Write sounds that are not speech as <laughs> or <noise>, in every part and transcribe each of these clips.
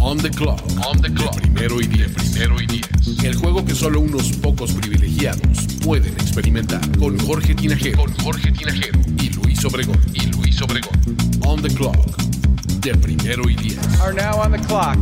On the clock. On the clock. De primero y diez. primero y diez. El juego que solo unos pocos privilegiados pueden experimentar. Con Jorge Tinajero. Con Jorge Tinajero. Y Luis Obregón. Y Luis Obregón. On the clock. De primero y diez. Are now on the clock.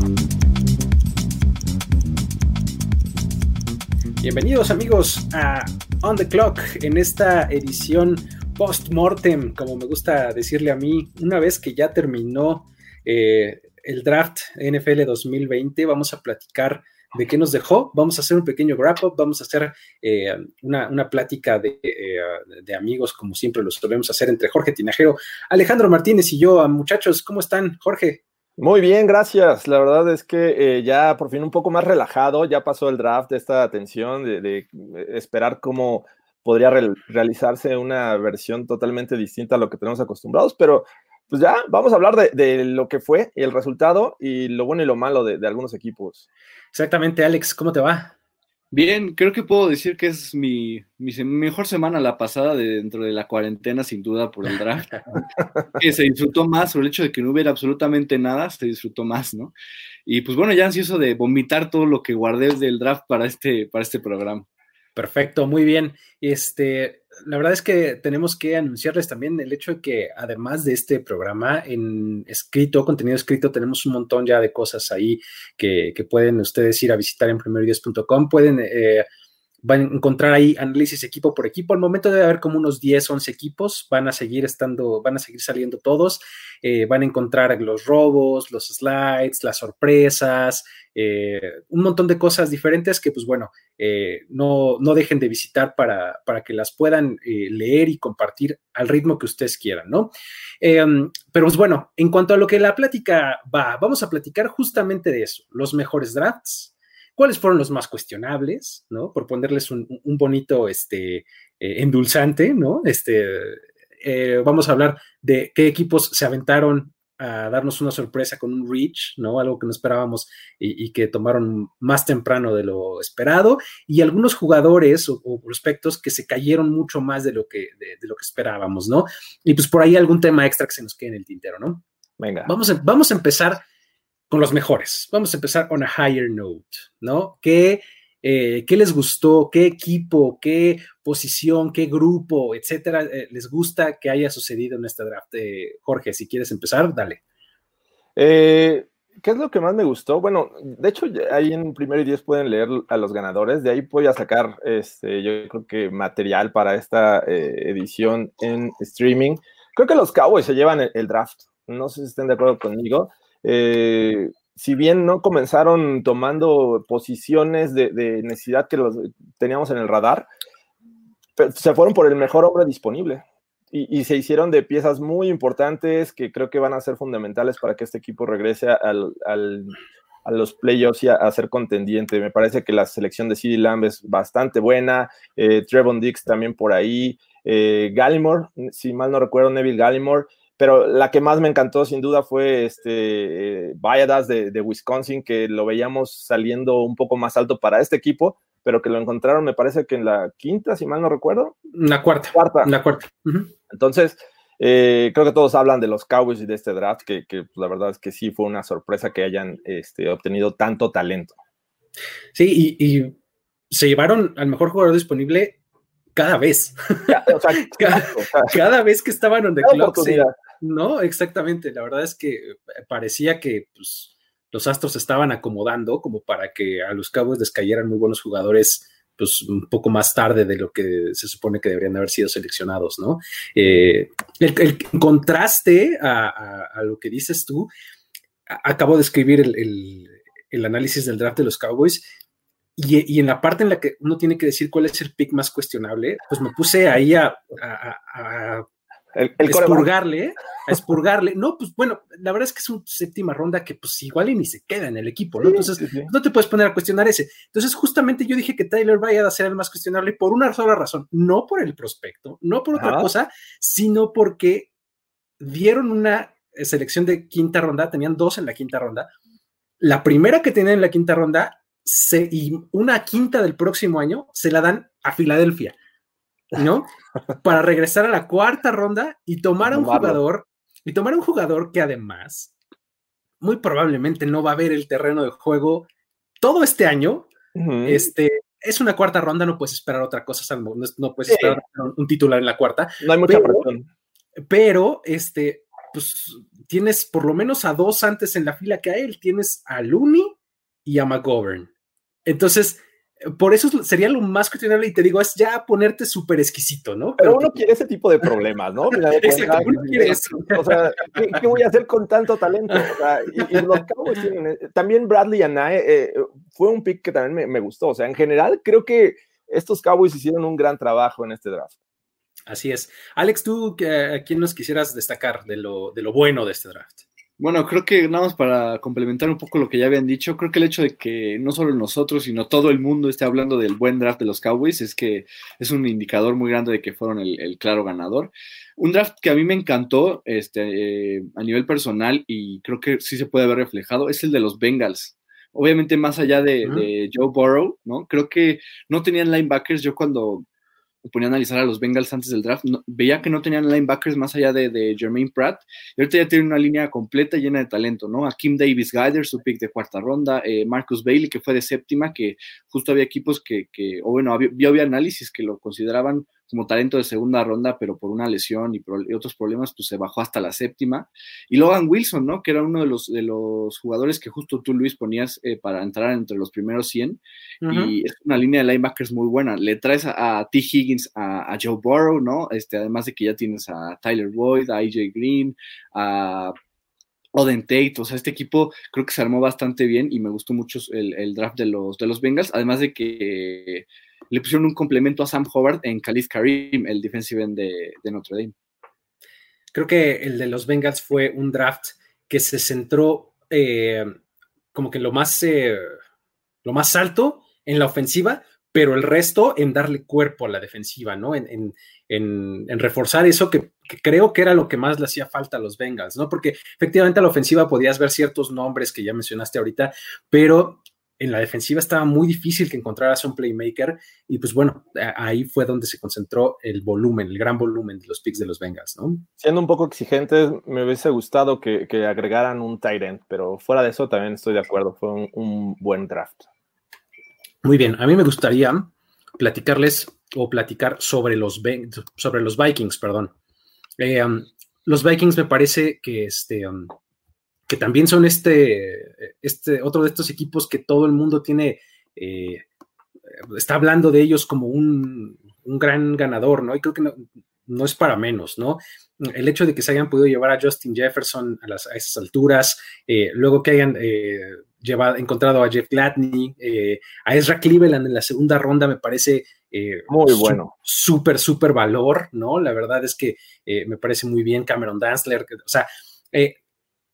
Bienvenidos amigos a On the Clock en esta edición post-mortem, como me gusta decirle a mí, una vez que ya terminó eh, el draft NFL 2020, vamos a platicar de qué nos dejó, vamos a hacer un pequeño wrap-up, vamos a hacer eh, una, una, plática de, eh, de, amigos, como siempre lo solemos hacer entre Jorge Tinajero, Alejandro Martínez y yo. Muchachos, ¿cómo están? Jorge. Muy bien, gracias. La verdad es que eh, ya por fin un poco más relajado, ya pasó el draft esta tensión de, esperar cómo podría re realizarse una versión totalmente distinta a lo que tenemos acostumbrados, pero pues ya vamos a hablar de, de, lo que fue el resultado y lo bueno y lo malo de, de, algunos equipos. Exactamente, Alex, ¿cómo te va? Bien, creo que puedo decir que es mi, mi mejor semana la pasada de dentro de la cuarentena, sin duda, por el draft. <laughs> que se disfrutó más, por el hecho de que no hubiera absolutamente nada, se disfrutó más, ¿no? Y pues bueno, ya ansioso de vomitar todo lo que guardé del draft para este, para este programa. Perfecto, muy bien. Este, la verdad es que tenemos que anunciarles también el hecho de que además de este programa en escrito, contenido escrito, tenemos un montón ya de cosas ahí que, que pueden ustedes ir a visitar en primeroideas.com. Pueden eh, van a encontrar ahí análisis equipo por equipo. Al momento debe haber como unos 10, 11 equipos, van a seguir estando, van a seguir saliendo todos, eh, van a encontrar los robos, los slides, las sorpresas, eh, un montón de cosas diferentes que pues bueno, eh, no, no, dejen de visitar para, para que las puedan leer y compartir al ritmo que ustedes quieran, ¿no? pero pues bueno, en cuanto a lo que la plática va, vamos a platicar justamente de eso, los mejores drafts, cuáles fueron los más cuestionables, ¿no? Por ponerles un, un bonito este, eh, endulzante, ¿no? Este, eh, vamos a hablar de qué equipos se aventaron a darnos una sorpresa con un reach, ¿no? Algo que no esperábamos y, y que tomaron más temprano de lo esperado, y algunos jugadores o, o prospectos que se cayeron mucho más de lo que, de, de, lo que esperábamos, ¿no? Y pues por ahí algún tema extra que se nos quede en el tintero, ¿no? Venga. Vamos a, vamos a empezar con los mejores. Vamos a empezar on a higher note, ¿no? ¿Qué, eh, ¿qué les gustó? ¿Qué equipo? ¿Qué posición? ¿Qué grupo? Etcétera. Eh, ¿Les gusta que haya sucedido en este draft? Eh, Jorge, si quieres empezar, dale. ¿Qué es lo que más me gustó? Bueno, de hecho, ahí en primero y diez pueden leer a los ganadores. De ahí voy a sacar, este, yo creo que material para esta edición en streaming. Creo que los Cowboys se llevan el, el draft. No sé si estén de acuerdo conmigo. Eh, si bien no comenzaron tomando posiciones de, necesidad que los teníamos en el radar, se fueron por el mejor hombre disponible y, se hicieron de piezas muy importantes que creo que van a ser fundamentales para que este equipo regrese al, a los playoffs y a, a, ser contendiente. Me parece que la selección de CD Lamb es bastante buena, eh, Trevon Dix también por ahí, eh, Gallimore, si mal no recuerdo, Neville Gallimore pero la que más me encantó sin duda fue este eh, Valladas de, de, Wisconsin, que lo veíamos saliendo un poco más alto para este equipo, pero que lo encontraron, me parece que en la quinta, si mal no recuerdo. La cuarta. cuarta. La cuarta. Uh -huh. Entonces, eh, creo que todos hablan de los Cowboys y de este draft, que, que pues, la verdad es que sí fue una sorpresa que hayan este, obtenido tanto talento. Sí, y, y se llevaron al mejor jugador disponible cada vez. Ya, o sea, <laughs> cada, o sea, cada, vez que estaban on the clock. No, exactamente. La verdad es que parecía que pues, los astros estaban acomodando como para que a los Cowboys les cayeran muy buenos jugadores pues un poco más tarde de lo que se supone que deberían haber sido seleccionados, ¿no? Eh, el, contraste a, lo que dices tú, acabo de escribir el, el, análisis del draft de los Cowboys y, y, en la parte en la que uno tiene que decir cuál es el pick más cuestionable, pues me puse ahí a El, el expurgarle, a expurgarle. No, pues bueno, la verdad es que es una séptima ronda que pues igual y ni se queda en el equipo, ¿no? Sí, Entonces, sí, sí. no te puedes poner a cuestionar ese. Entonces, justamente yo dije que Tyler vaya a ser el más cuestionable por una sola razón, no por el prospecto, no por otra Ajá. cosa, sino porque dieron una selección de quinta ronda, tenían dos en la quinta ronda. La primera que tenían en la quinta ronda se, y una quinta del próximo año se la dan a Filadelfia, ¿no? <laughs> Para regresar a la cuarta ronda y tomar a un jugador, y tomar a un jugador que además muy probablemente no va a ver el terreno de juego todo este año. Este, es una cuarta ronda, no puedes esperar otra cosa, salvo- no, no puedes Sí. esperar un titular en la cuarta, no hay mucha pero- presión. pero este, pues tienes por lo menos a dos antes en la fila que a él, tienes a Looney y a McGovern. Entonces, por eso es- sería lo más cuestionable y te digo, es ya ponerte súper exquisito, ¿no? Pero uno quiere ese tipo de problemas, ¿no? Mira, <laughs> Exacto, uno quiere eso. O sea, ¿qué, qué voy a hacer con tanto talento? O sea, y, y los Cowboys tienen, eh, también Bradley Anae eh, fue un pick que también me, me gustó. O sea, en general creo que estos Cowboys hicieron un gran trabajo en este draft. Así es. Alex, ¿tú a quién nos quisieras destacar de lo, de lo bueno de este draft? Bueno, creo que nada más para complementar un poco lo que ya habían dicho, creo que el hecho de que no solo nosotros, sino todo el mundo esté hablando del buen draft de los Cowboys es que es un indicador muy grande de que fueron el, el claro ganador. Un draft que a mí me encantó este, eh, a nivel personal y creo que sí se puede ver reflejado es el de los Bengals. Obviamente más allá de, de Joe Burrow, ¿no? Creo que no tenían linebackers. Yo cuando me ponía a analizar a los Bengals antes del draft, veía que no tenían linebackers más allá de, de Jermaine Pratt. Y ahorita ya tienen una línea completa llena de talento, ¿no? A Kim Davis Guider, su pick de cuarta ronda, eh, Marcus Bailey, que fue de séptima, que justo había equipos que, que o bueno, había, había análisis que lo consideraban como talento de segunda ronda, pero por una lesión y, pro- y otros problemas, pues se bajó hasta la séptima. Y Logan Wilson, ¿no? Que era uno de los, de los jugadores que justo tú, Luis, ponías eh, para entrar entre los primeros 100 y es una línea de linebackers muy buena. Le traes a, a T. Higgins, a, a Joe Burrow, ¿no? Este, además de que ya tienes a Tyler Boyd, a AJ Green, a Oden Tate, o sea, este equipo creo que se armó bastante bien y me gustó mucho el, el draft de los, de los Bengals, además de que le pusieron un complemento a Sam Howard en Khalid Karim, el defensive end de, Notre Dame. Creo que el de los Bengals fue un draft que se centró eh, como que lo más, eh, lo más alto en la ofensiva, pero el resto en darle cuerpo a la defensiva, ¿no? En, en, en, en reforzar eso que, que, creo que era lo que más le hacía falta a los Bengals, ¿no? Porque efectivamente a la ofensiva podías ver ciertos nombres que ya mencionaste ahorita, pero en la defensiva estaba muy difícil que encontraras un playmaker y pues bueno, ahí fue donde se concentró el volumen, el gran volumen de los picks de los Bengals, ¿no? Siendo un poco exigentes, me hubiese gustado que, que agregaran un tight end, pero fuera de eso también estoy de acuerdo, fue un, un buen draft. Muy bien, a mí me gustaría platicarles o platicar sobre los, sobre los Vikings, perdón. Eh, um, los Vikings me parece que, este, um, que también son este, este, otro de estos equipos que todo el mundo tiene, eh, está hablando de ellos como un, un, gran ganador, ¿no? Y creo que no, no, es para menos, ¿no? El hecho de que se hayan podido llevar a Justin Jefferson a, las, a esas alturas, eh, luego que hayan eh, llevado, encontrado a Jeff Gladney, a Ezra Cleveland en la segunda ronda, me parece eh, muy bueno. Súper, súper valor, ¿no? La verdad es que eh, me parece muy bien Cameron Danzler, que, o sea, eh,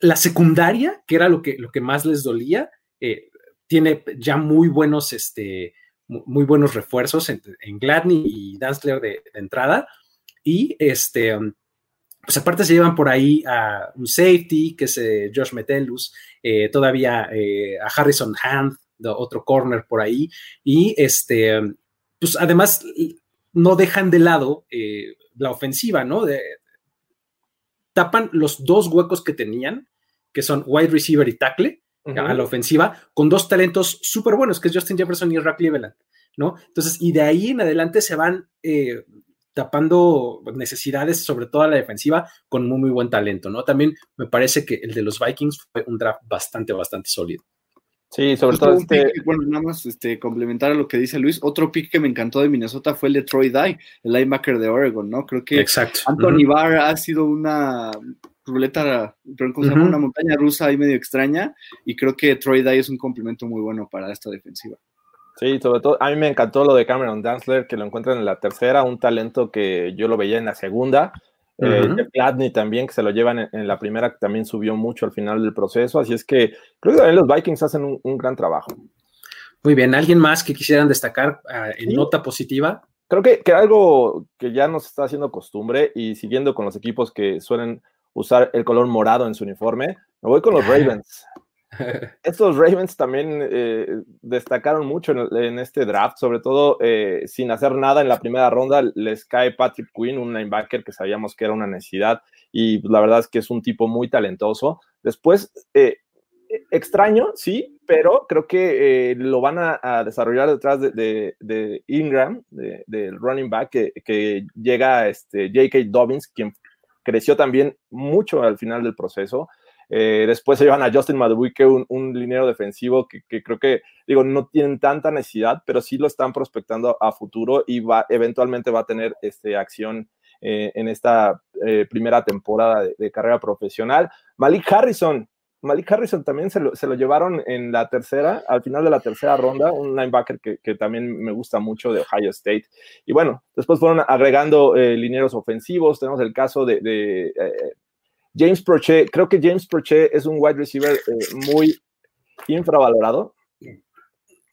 la secundaria, que era lo que, lo que más les dolía, eh, tiene ya muy buenos, este, muy buenos refuerzos en, en Gladney y Danzler de, entrada. Y este, pues aparte se llevan por ahí a un safety, que es eh, Josh Metellus, eh, todavía a Harrison Hand, otro corner por ahí. Y este, pues además no dejan de lado la ofensiva, ¿no? De, tapan los dos huecos que tenían, que son wide receiver y tackle, uh -huh. a la ofensiva, con dos talentos súper buenos, que es Justin Jefferson y Rack Cleveland, ¿no? Entonces, y de ahí en adelante se van eh, tapando necesidades, sobre todo a la defensiva, con muy, muy buen talento, ¿no? También me parece que el de los Vikings fue un draft bastante, bastante sólido. Sí, sobre todo este... Pick, bueno, nada más este, complementar a lo que dice Luis, otro pick que me encantó de Minnesota fue el de Troy Dye, el linebacker de Oregon, ¿no? Creo que Exacto. Anthony uh -huh. Barr ha sido una ruleta, pero uh -huh. una montaña rusa ahí medio extraña, y creo que Troy Dye es un complemento muy bueno para esta defensiva. Sí, sobre todo, a mí me encantó lo de Cameron Danzler, que lo encuentran en la tercera, un talento que yo lo veía en la segunda, Uh también, que se lo llevan en, la primera, que también subió mucho al final del proceso. Así es que creo que también los Vikings hacen un, gran trabajo. Muy bien, ¿alguien más que quisieran destacar ah, en nota positiva? Creo que, que, algo que ya nos está haciendo costumbre y siguiendo con los equipos que suelen usar el color morado en su uniforme, me voy con los Ravens. <laughs> Estos Ravens también eh, destacaron mucho en, este draft, sobre todo eh, sin hacer nada en la primera ronda, les cae Patrick Quinn, un linebacker que sabíamos que era una necesidad y la verdad es que es un tipo muy talentoso. Después, eh, extraño, sí, pero creo que lo van a, desarrollar detrás de, Ingram, del running back, que, que llega este, J.K. Dobbins, quien creció también mucho al final del proceso. Eh, después se llevan a Justin Madubuike, un, un liniero defensivo que, creo que, digo, no tienen tanta necesidad, pero sí lo están prospectando a futuro y va, eventualmente va a tener este, acción eh, en esta eh, primera temporada de, carrera profesional. Malik Harrison, Malik Harrison también se lo, se lo, llevaron en la tercera, al final de la tercera ronda, un linebacker que, que también me gusta mucho de Ohio State. Y bueno, después fueron agregando linieros ofensivos. Tenemos el caso de, de James Prochet, creo que James Prochet es un wide receiver eh, muy infravalorado.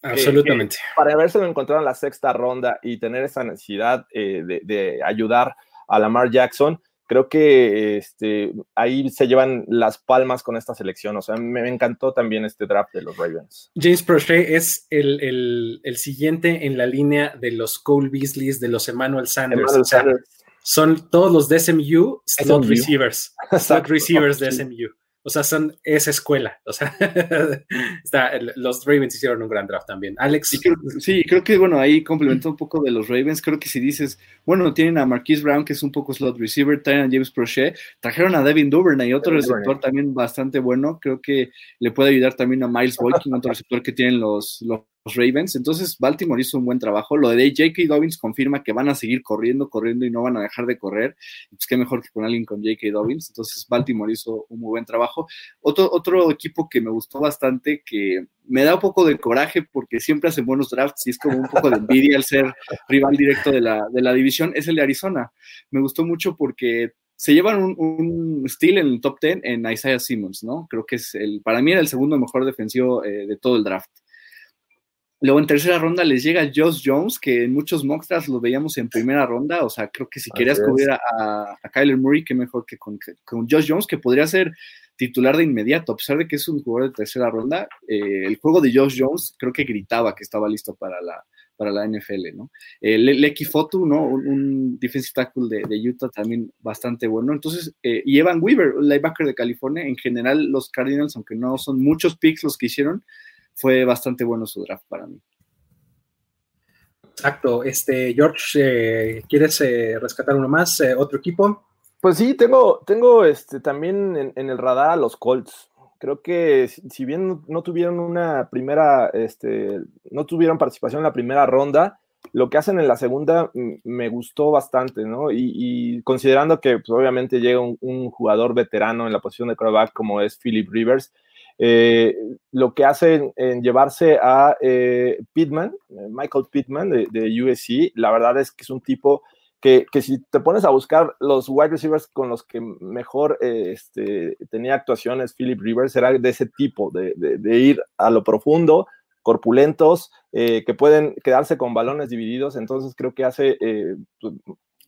Absolutamente. Eh, para haberse encontrado en la sexta ronda y tener esa necesidad eh, de, ayudar a Lamar Jackson, creo que este, ahí se llevan las palmas con esta selección. O sea, me, encantó también este draft de los Ravens. James Prochet es el, siguiente en la línea de los Cole Beasleys, de los Emmanuel Sanders. Emmanuel Sanders son todos los de SMU slot receivers, <laughs> slot receivers de SMU. O sea, son esa escuela. O sea, <laughs> los Ravens hicieron un gran draft también. Alex. Sí creo, que, bueno, ahí complementó un poco de los Ravens. Creo que si dices, bueno, tienen a Marquise Brown, que es un poco slot receiver, traen a James Prochet, trajeron a Devin Duvernay, otro receptor también bastante bueno. Creo que le puede ayudar también a Miles Boykin, otro receptor que tienen los, los Ravens. Entonces, Baltimore hizo un buen trabajo. Lo de J.K. Dobbins confirma que van a seguir corriendo, corriendo y no van a dejar de correr. Pues qué mejor que con alguien con J.K. Dobbins. Entonces, Baltimore hizo un muy buen trabajo. Otro, otro equipo que me gustó bastante, que me da un poco de coraje porque siempre hacen buenos drafts y es como un poco de envidia al ser rival directo de la, de la división, es el de Arizona. Me gustó mucho porque se llevan un, un steal en el top 10 en Isaiah Simmons, ¿no? Creo que es el, para mí era el segundo mejor defensivo eh, de todo el draft. Luego en tercera ronda les llega Josh Jones, que en muchos mockstars lo veíamos en primera ronda. O sea, creo que si querías cubrir a, Kyler Murray, qué mejor que con, Josh Jones, que podría ser titular de inmediato, a pesar de que es un jugador de tercera ronda. Eh, el juego de Josh Jones creo que gritaba que estaba listo para la, para la NFL, ¿no? Eh, Lecky Fotu, ¿no? Un, defensive tackle de, Utah también bastante bueno. Entonces, eh, y Evan Weaver, linebacker de California, en general los Cardinals, aunque no son muchos picks los que hicieron, fue bastante bueno su draft para mí. Exacto. Este, George, eh, ¿quieres eh, rescatar uno más? Eh, ¿Otro equipo? Pues sí, tengo, tengo este, también en, el radar a los Colts. Creo que si bien no tuvieron una primera, este, no tuvieron participación en la primera ronda, lo que hacen en la segunda me gustó bastante, ¿no? Y, considerando que pues, obviamente llega un, un, jugador veterano en la posición de quarterback como es Philip Rivers, eh, lo que hacen en llevarse a eh, Pittman, eh, Michael Pittman de, USC, la verdad es que es un tipo que, si te pones a buscar los wide receivers con los que mejor este, tenía actuaciones Philip Rivers, era de ese tipo, de, ir a lo profundo, corpulentos, que pueden quedarse con balones divididos, entonces creo que hace...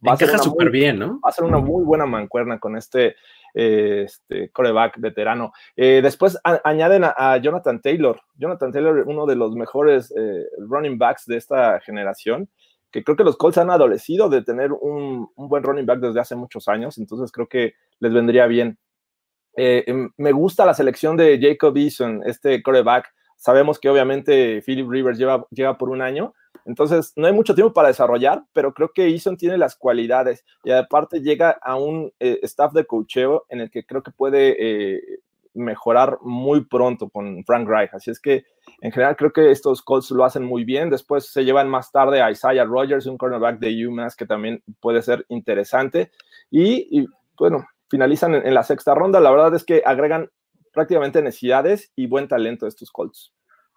va Encaja súper bien, ¿no? Va a ser una muy buena mancuerna con este este, coreback veterano. Eh, después añaden a, Jonathan Taylor. Jonathan Taylor, uno de los mejores eh, running backs de esta generación, que creo que los Colts han adolecido de tener un, buen running back desde hace muchos años, entonces creo que les vendría bien. Eh, em, me gusta la selección de Jacob Eason, este coreback. Sabemos que obviamente Philip Rivers lleva, lleva por un año, entonces, no hay mucho tiempo para desarrollar, pero creo que Eason tiene las cualidades y aparte llega a un eh, staff de cocheo en el que creo que puede eh, mejorar muy pronto con Frank Reich. Así es que en general creo que estos Colts lo hacen muy bien. Después se llevan más tarde a Isaiah Rogers, un cornerback de UMass que también puede ser interesante. Y, bueno, finalizan en, la sexta ronda. La verdad es que agregan prácticamente necesidades y buen talento estos Colts.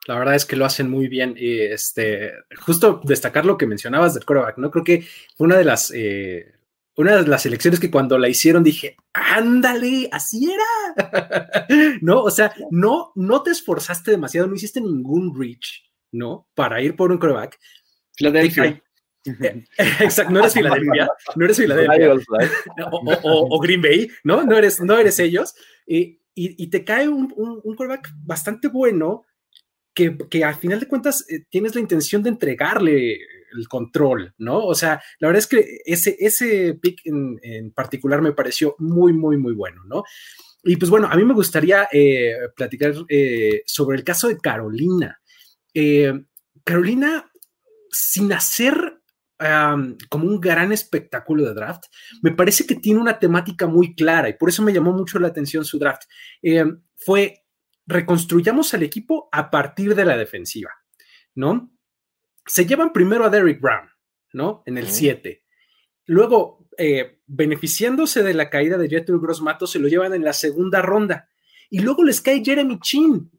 La verdad es que lo hacen muy bien. Y este, justo destacar lo que mencionabas del coreback, ¿no? Creo que fue una de las, eh, una de las elecciones que cuando la hicieron dije, ándale, así era. <laughs> no, o sea, no, no te esforzaste demasiado, no hiciste ningún reach, ¿no? Para ir por un coreback. Philadelphia. <laughs> Exacto, no eres <laughs> Filadelfia, no eres Filadelfia. o, o, Green Bay, ¿no? No eres, no eres ellos. Y, y, te cae un, un, un quarterback bastante bueno que, que, al final de cuentas eh, tienes la intención de entregarle el control, ¿no? O sea, la verdad es que ese, ese pick en, en particular me pareció muy, muy, muy bueno, ¿no? Y pues bueno, a mí me gustaría eh, platicar eh, sobre el caso de Carolina. Carolina, sin hacer como un gran espectáculo de draft, me parece que tiene una temática muy clara y por eso me llamó mucho la atención su draft. Fue, reconstruyamos al equipo a partir de la defensiva, ¿no? Se llevan primero a Derrick Brown, ¿no? En el 7. Luego, eh, beneficiándose de la caída de Jeter Gross Mato, se lo llevan en la segunda ronda. Y luego les cae Jeremy Chin,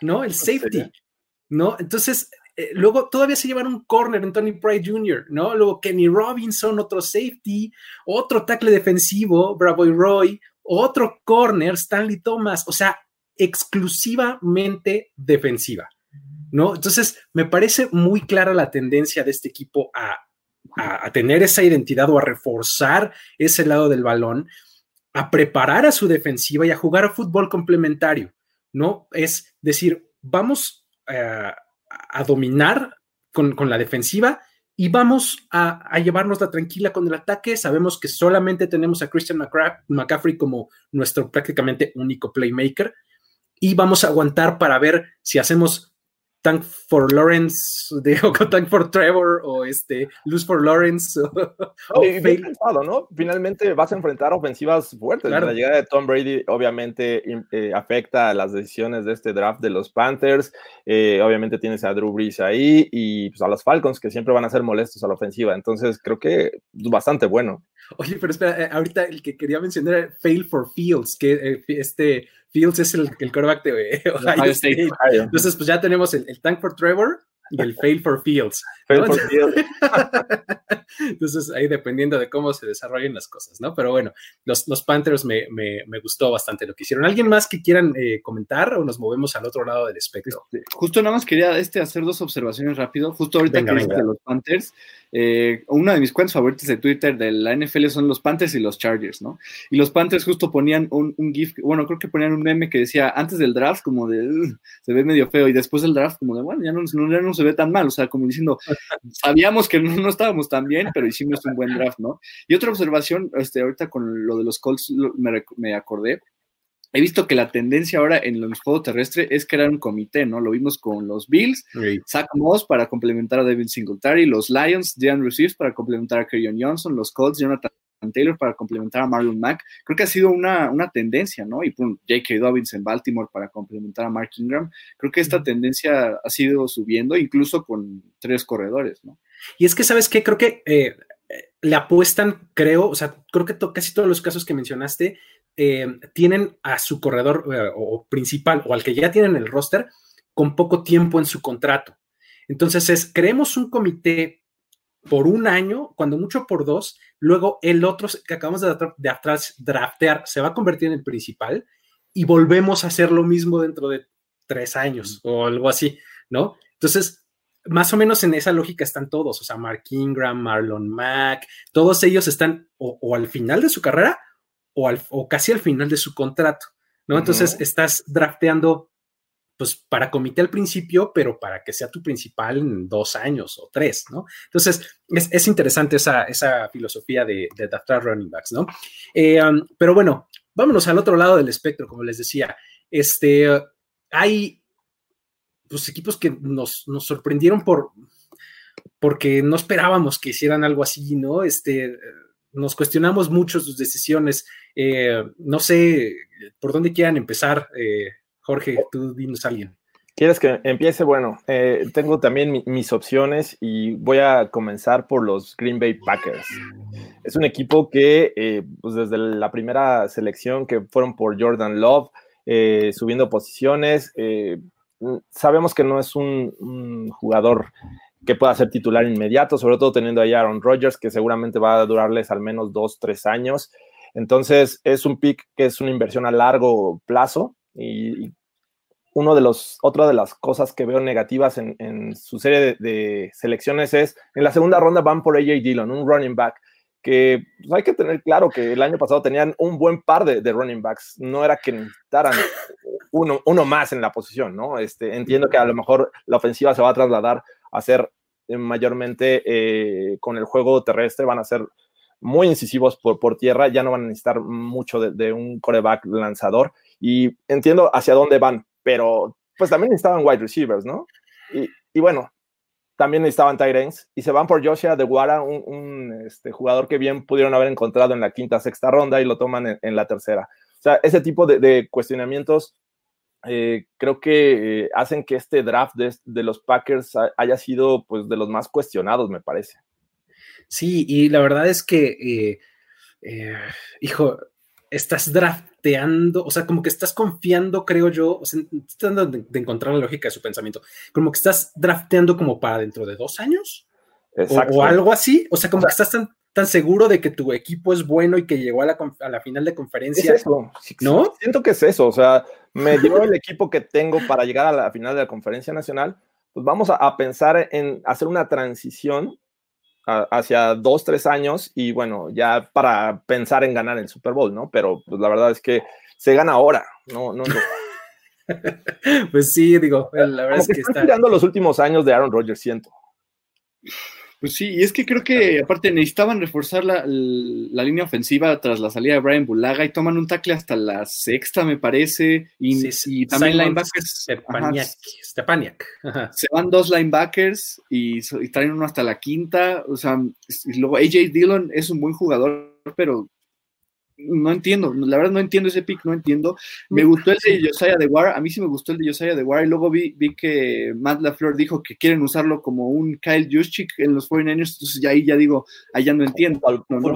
¿no? El safety, ¿no? Entonces, eh, luego todavía se llevan un corner en Tony Pride Jr., ¿no? Luego Kenny Robinson, otro safety, otro tackle defensivo, Bravo y Roy, otro corner, Stanley Thomas, o sea, exclusivamente defensiva, ¿no? Entonces, me parece muy clara la tendencia de este equipo a, a, a tener esa identidad o a reforzar ese lado del balón, a preparar a su defensiva y a jugar a fútbol complementario, ¿no? Es decir, vamos a a dominar con, la defensiva y vamos a, llevarnos la tranquila con el ataque. Sabemos que solamente tenemos a Christian McCaffrey como nuestro prácticamente único playmaker y vamos a aguantar para ver si hacemos Tank for Lawrence, <laughs> de, Tank for Trevor, o este, Lose for Lawrence. <laughs> O, ¿no? Finalmente vas a enfrentar ofensivas fuertes. La llegada de Tom Brady obviamente eh, afecta a las decisiones de este draft de los Panthers. Eh, obviamente tienes a Drew Brees ahí y pues, a los Falcons que siempre van a ser molestos a la ofensiva. Entonces creo que es bastante bueno. Oye, pero espera, eh, ahorita el que quería mencionar era Fail for Fields, que este Fields es el, el quarterback de <laughs> Ohio, State. Entonces, pues ya tenemos el, Tank for Trevor y el Fail for Fields. <laughs> Fail for Fields. <laughs> Entonces, ahí dependiendo de cómo se desarrollen las cosas, ¿no? Pero bueno, los, los Panthers me, me, me, gustó bastante lo que hicieron. ¿Alguien más que quieran eh, comentar o nos movemos al otro lado del espectro? Este, justo nada más quería este, hacer dos observaciones rápido. Justo ahorita que de los Panthers, eh, una de mis cuentas favoritas de Twitter de la NFL son los Panthers y los Chargers, ¿no? Y los Panthers justo ponían un, un GIF, bueno, creo que ponían un meme que decía antes del draft como de se ve medio feo y después del draft como de bueno, ya no, ya no se ve tan mal, o sea, como diciendo, <laughs> sabíamos que no, no, estábamos tan bien, pero hicimos un buen draft, ¿no? Y otra observación, este, ahorita con lo de los Colts me, me acordé, he visto que la tendencia ahora en los juegos terrestres es crear un comité, ¿no? Lo vimos con los Bills, Zach Moss para complementar a David Singletary, los Lions, DeAndre Swift para complementar a Kerryon Johnson, los Colts, Jonathan Taylor para complementar a Marlon Mack. Creo que ha sido una, una tendencia, ¿no? Y pum, J.K. Dobbins en Baltimore para complementar a Mark Ingram. Creo que esta tendencia ha sido subiendo, incluso con tres corredores, ¿no? Y es que, ¿sabes qué? Creo que eh, le apuestan, creo, o sea, creo que casi todos los casos que mencionaste eh, tienen a su corredor eh, o principal o al que ya tienen el roster con poco tiempo en su contrato. Entonces es, creemos un comité por un año, cuando mucho por dos, luego el otro que acabamos de, de atrás draftear se va a convertir en el principal y volvemos a hacer lo mismo dentro de tres años o algo así, ¿no? Entonces, más o menos en esa lógica están todos, o sea, Mark Ingram, Marlon Mack, todos ellos están o al final de su carrera o, casi al final de su contrato, ¿no? Entonces estás drafteando, pues para comité al principio, pero para que sea tu principal en dos años o tres, ¿no? Entonces es, interesante esa, esa, filosofía de, draftar running backs, ¿no? Eh, um, pero bueno, vámonos al otro lado del espectro, como les decía. Este, hay pues, equipos que nos, nos sorprendieron por porque no esperábamos que hicieran algo así, ¿no? Este, nos cuestionamos mucho sus decisiones. Eh, no sé por dónde quieran empezar, eh, Jorge, tú dinos a alguien. ¿Quieres que empiece? Bueno, eh, tengo también mis opciones y voy a comenzar por los Green Bay Packers. Es un equipo que, pues desde la primera selección que fueron por Jordan Love, subiendo posiciones, sabemos que no es un, un jugador que pueda ser titular inmediato, sobre todo teniendo ahí a Aaron Rodgers, que seguramente va a durarles al menos dos, tres años. Entonces, es un pick que es una inversión a largo plazo y, uno de los, otra de las cosas que veo negativas en, su serie de, selecciones es, en la segunda ronda van por AJ Dillon, un running back, que pues, hay que tener claro que el año pasado tenían un buen par de, running backs, no era que necesitaran uno, uno, más en la posición, ¿no? Este, entiendo que a lo mejor la ofensiva se va a trasladar a ser eh, mayormente eh, con el juego terrestre, van a ser muy incisivos por, por tierra, ya no van a necesitar mucho de, un coreback lanzador y entiendo hacia dónde van, pero pues también necesitaban wide receivers, ¿no? Y, y bueno, también necesitaban Tyrens y se van por Joshua de Guara, un, este, jugador que bien pudieron haber encontrado en la quinta, sexta ronda y lo toman en, la tercera. O sea, ese tipo de, cuestionamientos eh, creo que eh, hacen que este draft de, de, los Packers haya sido pues de los más cuestionados, me parece. Sí, y la verdad es que, eh, hijo, estás drafteando, o sea, como que estás confiando, creo yo, o sea, tratando de, encontrar la lógica de su pensamiento, como que estás drafteando como para dentro de dos años o, algo así, o sea, como que estás tan, tan seguro de que tu equipo es bueno y que llegó a la, a la final de conferencia. ¿No? Siento que es eso, o sea, me dio el equipo que tengo para llegar a la final de la conferencia nacional, pues vamos a pensar en hacer una transición hacia dos, tres años y bueno, ya para pensar en ganar el Super Bowl, ¿no? Pero pues la verdad es que se gana ahora, no, no, <laughs> pues sí, digo, la verdad es que, está tirando los últimos años de Aaron Rodgers, siento. Pues sí, y es que creo que aparte necesitaban reforzar la, línea ofensiva tras la salida de Brian Bulaga y toman un tackle hasta la sexta, me parece, y, también linebackers. Stepaniak. Se van dos linebackers y, y, traen uno hasta la quinta, o sea, y luego AJ Dillon es un buen jugador, pero no entiendo, la verdad no entiendo ese pick, no entiendo. Me gustó el de Josiah de War, a mí sí me gustó el de Josiah de War, y luego vi, vi que Matt LaFleur dijo que quieren usarlo como un Kyle Juszczyk en los 49ers, entonces ya ahí ya digo, ahí ya no entiendo. No, no,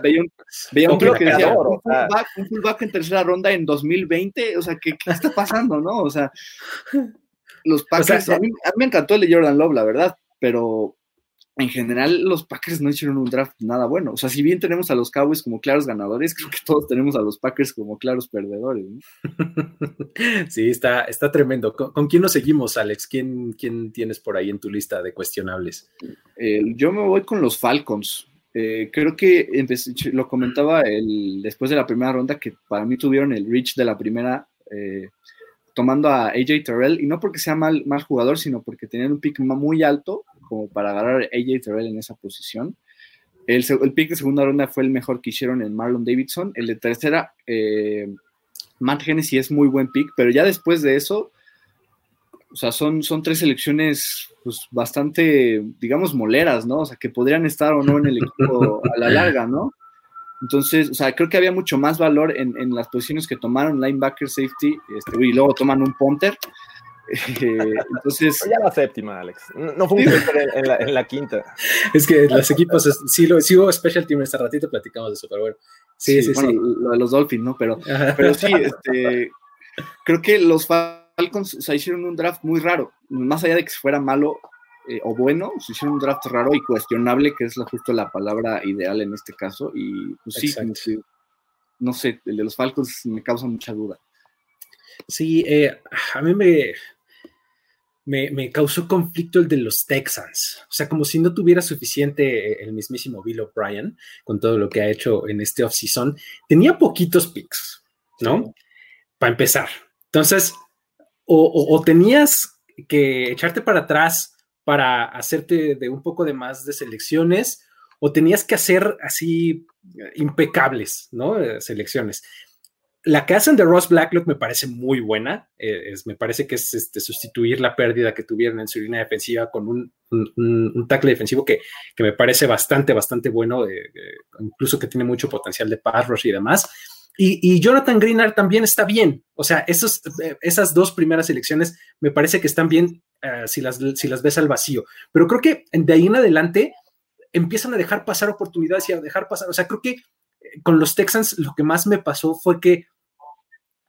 veía, un, que decía, un fullback, un fullback en tercera ronda en 2020, o sea, ¿qué, qué está pasando, no? O sea, <laughs> los Packers, a, mí, a mí me encantó el de Jordan Love, la verdad, pero en general los Packers no hicieron un draft nada bueno. O sea, si bien tenemos a los Cowboys como claros ganadores, <laughs> creo que todos tenemos a los Packers como claros perdedores. <laughs> Sí, está, está tremendo. ¿Con, quién nos seguimos, Alex? ¿Quién, ¿Quién tienes por ahí en tu lista de cuestionables? Eh, yo me voy con los Falcons. Eh, creo que lo comentaba el, después de la primera ronda que para mí tuvieron el reach de la primera eh, tomando a AJ Terrell y no porque sea mal, mal jugador, sino porque tenían un pick muy alto como para agarrar a AJ Terrell en esa posición. El, el, pick de segunda ronda fue el mejor que hicieron en Marlon Davidson. El de tercera, eh, Matt Hennessy es muy buen pick, pero ya después de eso, o sea, son, son tres selecciones pues, bastante, digamos, moleras, ¿no? O sea, que podrían estar o no en el equipo <laughs> a la larga, ¿no? Entonces, o sea, creo que había mucho más valor en, en las posiciones que tomaron linebacker, safety, este, y luego toman un punter. Entonces. Ya la séptima, Alex. No, fue un en, la, en, la, quinta. Es que los equipos, sí, lo, sí hubo special team este ratito, platicamos de eso, pero bueno. Sí, sí, sí. Lo de los Dolphins, ¿no? Pero, pero sí, este, creo que los Falcons o hicieron un draft muy raro. Más allá de que fuera malo eh, o bueno, se hicieron un draft raro y cuestionable, que es justo la palabra ideal en este caso. Y pues sí, no sé, el de los Falcons me causa mucha duda. Sí, eh, a mí me, me, causó conflicto el de los Texans. O sea, como si no tuviera suficiente eh, el mismísimo Bill O'Brien con todo lo que ha hecho en este offseason. Tenía poquitos picks, ¿no? Para empezar. Entonces, o, tenías que echarte para atrás para hacerte de un poco de más de selecciones, o tenías que hacer así eh, impecables, ¿no? selecciones la que hacen de Ross Blacklock me parece muy buena. Eh, me parece que es este, sustituir la pérdida que tuvieron en su línea defensiva con un, tackle defensivo que, me parece bastante, bastante bueno, incluso que tiene mucho potencial de pass rush y demás. Y, Jonathan Greenard también está bien. O sea, eh, esas dos primeras elecciones me parece que están bien eh, si, las, si las ves al vacío. Pero creo que de ahí en adelante empiezan a dejar pasar oportunidades y a dejar pasar. O sea, creo que con los Texans lo que más me pasó fue que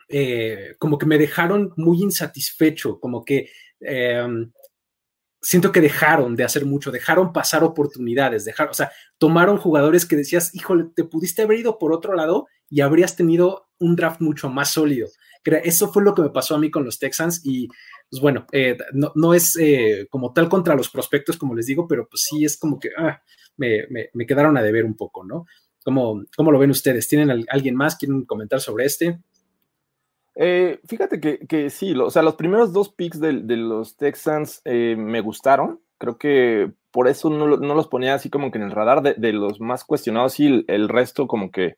eh, como que me dejaron muy insatisfecho, como que em, siento que dejaron de hacer mucho, dejaron pasar oportunidades, dejaron, o sea, tomaron jugadores que decías, híjole, te pudiste haber ido por otro lado y habrías tenido un draft mucho más sólido. Eso fue lo que me pasó a mí con los Texans y pues bueno, eh, no, es eh, como tal contra los prospectos, como les digo, pero pues sí es como que ah, me, me, quedaron a deber un poco, ¿no? ¿Cómo, ¿Cómo, lo ven ustedes? ¿Tienen alguien más? ¿Quieren comentar sobre este? Eh, fíjate que, sí, o sea, los primeros dos picks de, los Texans me gustaron. Creo que por eso no, los ponía así como que en el radar de, los más cuestionados y el, resto como que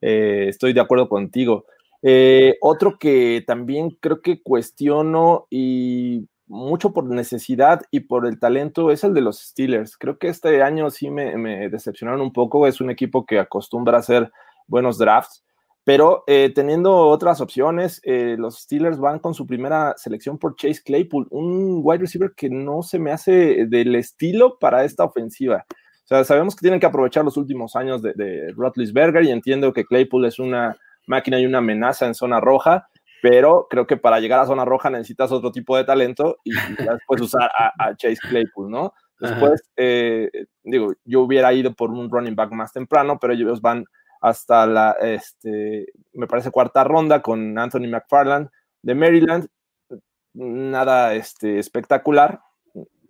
estoy de acuerdo contigo. Eh, otro que también creo que cuestiono y mucho por necesidad y por el talento es el de los Steelers. Creo que este año sí me, decepcionaron un poco. Es un equipo que acostumbra a hacer buenos drafts, pero eh, teniendo otras opciones, eh, los Steelers van con su primera selección por Chase Claypool, un wide receiver que no se me hace del estilo para esta ofensiva. O sea, sabemos que tienen que aprovechar los últimos años de, de Rotlisberger y entiendo que Claypool es una máquina y una amenaza en zona roja, pero creo que para llegar a zona roja necesitas otro tipo de talento y, después usar a, Chase Claypool, ¿no? Después, eh, digo, yo hubiera ido por un running back más temprano, pero ellos van hasta la, este, me parece, cuarta ronda con Anthony McFarland de Maryland. Nada este, espectacular.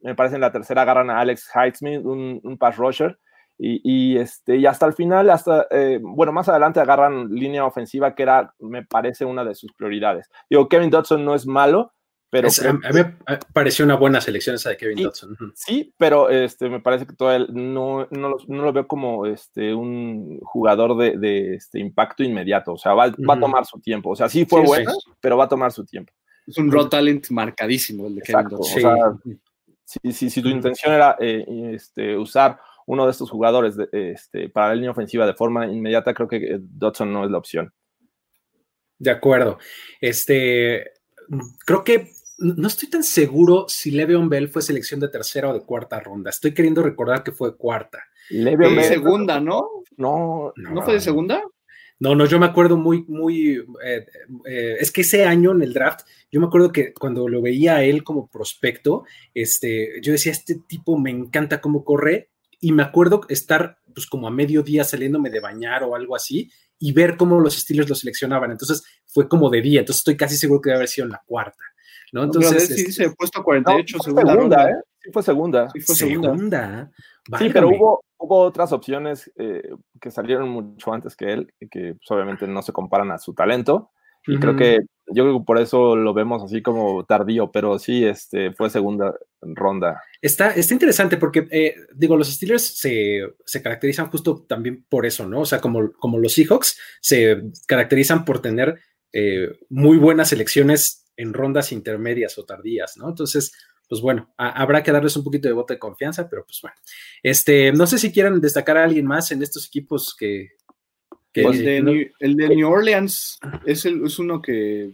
Me parece en la tercera agarran a Alex Heitzman, un, un pass rusher. Y, este, y hasta el final, hasta, eh, bueno, más adelante agarran línea ofensiva, que era, me parece, una de sus prioridades. Digo, Kevin Dodson no es malo, pero... a, mí me pareció una buena selección esa de Kevin Dodson. Sí, pero este, me parece que todo no, no, lo, no, lo, veo como este, un jugador de, de este, impacto inmediato, o sea, va, va, a tomar su tiempo. O sea, sí fue bueno, pero va a tomar su tiempo. Es un raw talent marcadísimo el de Kevin Dodson. O sea, si, si, tu intención era eh, este, usar uno de estos jugadores este, para la línea ofensiva de forma inmediata, creo que eh, Dodson no es la opción. De acuerdo. Este, creo que no estoy tan seguro si Le'Veon Bell fue selección de tercera o de cuarta ronda. Estoy queriendo recordar que fue cuarta. Le'Veon Bell. segunda, ¿no? No, no, fue de segunda? No, no, yo me acuerdo muy, muy, eh, eh, es que ese año en el draft, yo me acuerdo que cuando lo veía a él como prospecto, este, yo decía, este tipo me encanta cómo corre, y me acuerdo estar pues como a mediodía saliéndome de bañar o algo así y ver cómo los estilos lo seleccionaban. Entonces fue como de día, entonces estoy casi seguro que debe haber sido en la cuarta. ¿No? Entonces, sí, se ha puesto 48 fue segunda, ¿eh? Sí fue segunda. Sí fue segunda. Sí, pero hubo, hubo otras opciones eh, que salieron mucho antes que él, que pues, obviamente no se comparan a su talento. Y creo que yo creo que por eso lo vemos así como tardío, pero sí, este, fue segunda ronda. Está, está interesante porque, eh, digo, los Steelers se, se, caracterizan justo también por eso, ¿no? O sea, como, como los Seahawks se caracterizan por tener eh, muy buenas elecciones en rondas intermedias o tardías, ¿no? Entonces, pues bueno, habrá que darles un poquito de voto de confianza, pero pues bueno. Este, no sé si quieran destacar a alguien más en estos equipos que, el, de New, Orleans es, el, es uno que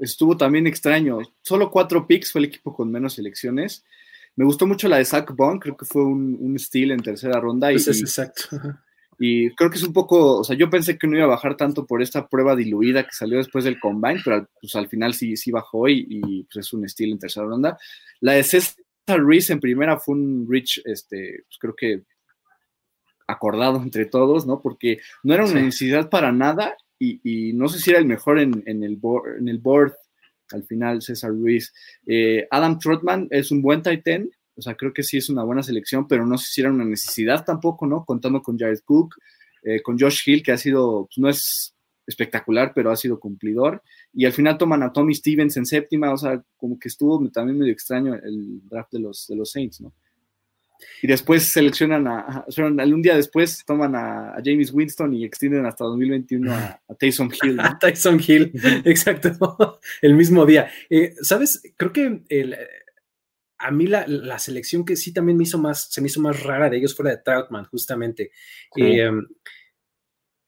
estuvo también extraño. Solo cuatro picks fue el equipo con menos selecciones. Me gustó mucho la de Zach Bond, creo que fue un, un steal en tercera ronda. y, pues exacto. Y creo que es un poco, o sea, yo pensé que no iba a bajar tanto por esta prueba diluida que salió después del combine, pero pues al final sí, sí bajó y, pues es un steal en tercera ronda. La de César Reese en primera fue un reach, este, pues creo que acordado entre todos, ¿no? Porque no era una necesidad para nada y, no sé si era el mejor en, el, board, en el board al final, César Ruiz. Eh, Adam Trotman es un buen tight end, o sea, creo que sí es una buena selección, pero no sé si era una necesidad tampoco, ¿no? Contando con Jared Cook, eh, con Josh Hill, que ha sido, pues, no es espectacular, pero ha sido cumplidor. Y al final toman a Tommy Stevens en séptima, o sea, como que estuvo también medio extraño el draft de los, de los Saints, ¿no? y después seleccionan a, un día después toman a, James Winston y extienden hasta 2021 a, Tyson Hill. A <laughs> Tyson Hill, exacto, <laughs> el mismo día. Eh, ¿Sabes? Creo que a mí la, selección que sí también me hizo más, se me hizo más rara de ellos fue la de Troutman, justamente. Eh,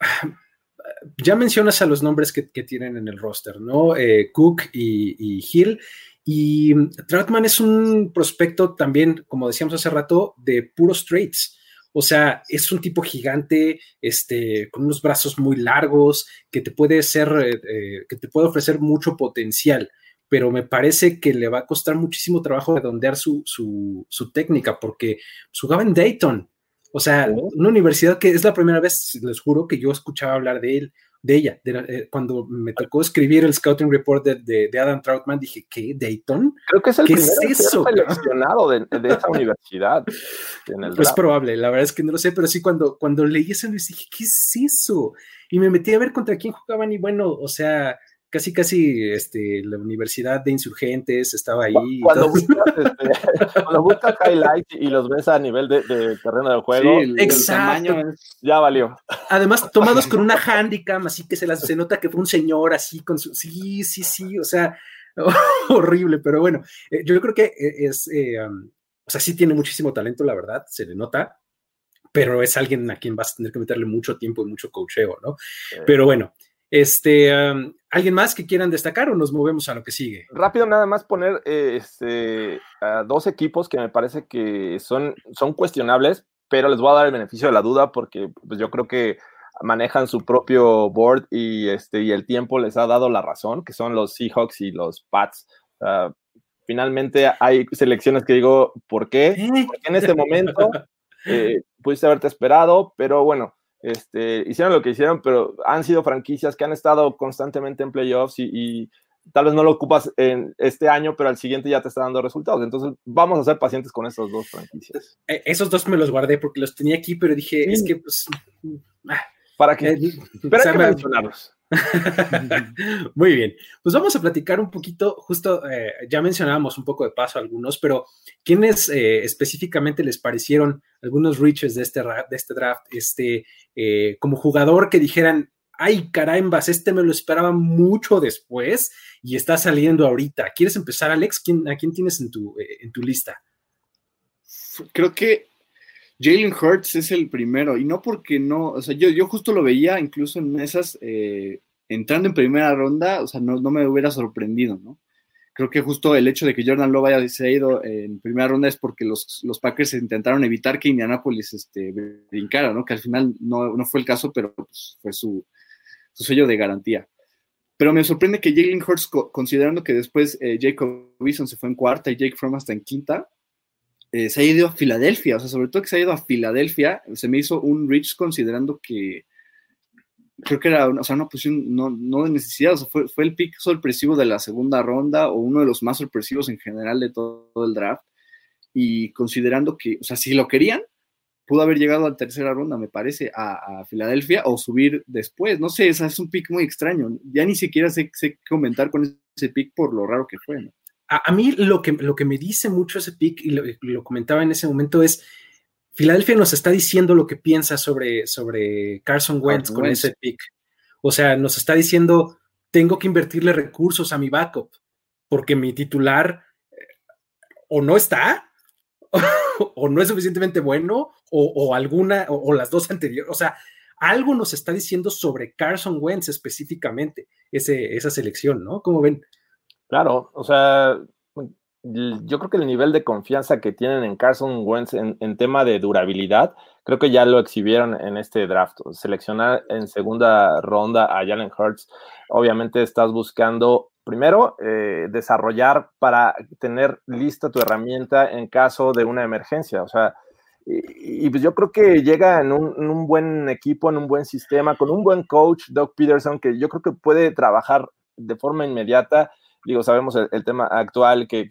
<sighs> ya mencionas a los nombres que, tienen en el roster, ¿no? Eh, Cook y, y Hill. Y Troutman es un prospecto también, como decíamos hace rato, de puros traits. O sea, es un tipo gigante, este, con unos brazos muy largos, que te puede ser, eh, que te puede ofrecer mucho potencial. Pero me parece que le va a costar muchísimo trabajo redondear su, su, su técnica, porque jugaba en Dayton, o sea, una universidad que es la primera vez, les juro, que yo escuchaba hablar de él, de ella. Eh, cuando me tocó escribir el scouting report de, de, Adam Troutman, dije, ¿qué? ¿Dayton? Creo que es el primer seleccionado de, de, esa <laughs> universidad. es probable, la verdad es que no lo sé, pero sí, cuando, cuando leí eso, dije, ¿qué es eso? Y me metí a ver contra quién jugaban y bueno, o sea, casi casi este, la Universidad de Insurgentes estaba ahí. Cuando, buscas, este, <laughs> cuando buscas highlights y los ves a nivel de, terreno de juego, exacto. ya valió. Además, <laughs> tomados con una handicam, así que se, las, se nota que fue un señor así con su. Sí, sí, sí, o sea, <laughs> horrible, pero bueno, eh, yo creo que eh, es. Eh, o sea, sí tiene muchísimo talento, la verdad, se le nota, pero es alguien a quien vas a tener que meterle mucho tiempo y mucho cocheo, ¿no? Pero bueno, este, ¿Alguien más que quieran destacar o nos movemos a lo que sigue? Rápido, nada más poner eh, este, a dos equipos que me parece que son, son cuestionables, pero les voy a dar el beneficio de la duda porque pues, yo creo que manejan su propio board y, este, y el tiempo les ha dado la razón, que son los Seahawks y los Pats. finalmente hay selecciones que digo, ¿por qué? Porque en este momento <laughs> eh, pudiste haberte esperado, pero bueno, este, hicieron lo que hicieron, pero han sido franquicias que han estado constantemente en playoffs y, tal vez no lo ocupas en este año, pero al siguiente ya te está dando resultados. Entonces, vamos a ser pacientes con esas dos franquicias. Eh, esos dos me los guardé porque los tenía aquí, pero dije, es que pues... Ah, ¿Para qué? Eh, <laughs> pero hay que mencionarlos. <laughs> Muy bien, pues vamos a platicar un poquito, justo eh, ya mencionábamos un poco de paso algunos, pero ¿quiénes eh, específicamente les parecieron algunos reaches de este, de este draft? Este, eh, como jugador que dijeran, ay carambas, este me lo esperaba mucho después y está saliendo ahorita. ¿Quieres empezar, Alex? ¿A quién tienes en tu, en tu lista? Creo que Jalen Hurts es el primero, y no porque no, o sea, yo, yo justo lo veía incluso en esas, eh, entrando en primera ronda, o sea, no, no, me hubiera sorprendido, ¿no? Creo que justo el hecho de que Jordan Love haya se ido en primera ronda es porque los, los Packers intentaron evitar que Indianapolis este, brincara, ¿no? Que al final no, no fue el caso, pero pues, fue su, su, sello de garantía. Pero me sorprende que Jalen Hurts, considerando que después eh, Jacob Wilson se fue en cuarta y Jake Fromm hasta en quinta, eh, se ha ido a Filadelfia, o sea, sobre todo que se ha ido a Filadelfia, se me hizo un reach considerando que creo que era o sea, una posición no, no de necesidad, o sea, fue, el pick sorpresivo de la segunda ronda o uno de los más sorpresivos en general de todo, el draft. Y considerando que, o sea, si lo querían, pudo haber llegado a la tercera ronda, me parece, a, Filadelfia o subir después. No sé, es un pick muy extraño. Ya ni siquiera sé, sé comentar con ese pick por lo raro que fue. ¿no? A, mí lo que, lo que me dice mucho ese pick, y lo, comentaba en ese momento, es Filadelfia nos está diciendo lo que piensa sobre, sobre Carson Wentz con ese pick. O sea, nos está diciendo, tengo que invertirle recursos a mi backup, porque mi titular eh, o no está, <laughs> o, no es suficientemente bueno, o, alguna, o, las dos anteriores. O sea, algo nos está diciendo sobre Carson Wentz específicamente, ese, esa selección, ¿no? Como ven? Claro, o sea, yo creo que el nivel de confianza que tienen en Carson Wentz en, tema de durabilidad, creo que ya lo exhibieron en este draft. Seleccionar en segunda ronda a Jalen Hurts, obviamente estás buscando primero eh, desarrollar para tener lista tu herramienta en caso de una emergencia. O sea, y, pues yo creo que llega en un, en un, buen equipo, en un buen sistema, con un buen coach, Doug Peterson, que yo creo que puede trabajar de forma inmediata digo, sabemos el, tema actual que,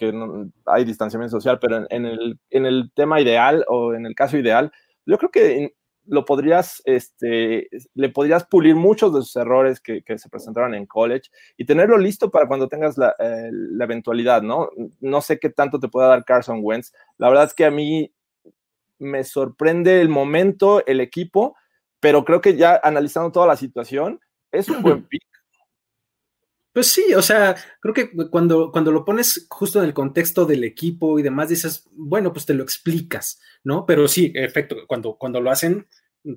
hay distanciamiento social, pero en, el, tema ideal o en el caso ideal, yo creo que lo podrías, este, le podrías pulir muchos de sus errores que, se presentaron en college y tenerlo listo para cuando tengas la, eh, la, eventualidad, ¿no? No sé qué tanto te pueda dar Carson Wentz. La verdad es que a mí me sorprende el momento, el equipo, pero creo que ya analizando toda la situación, es un buen <clears throat> pick pues sí, o sea, creo que cuando, cuando lo pones justo en el contexto del equipo y demás, dices, bueno, pues te lo explicas, ¿no? Pero sí, efecto, cuando, cuando lo hacen,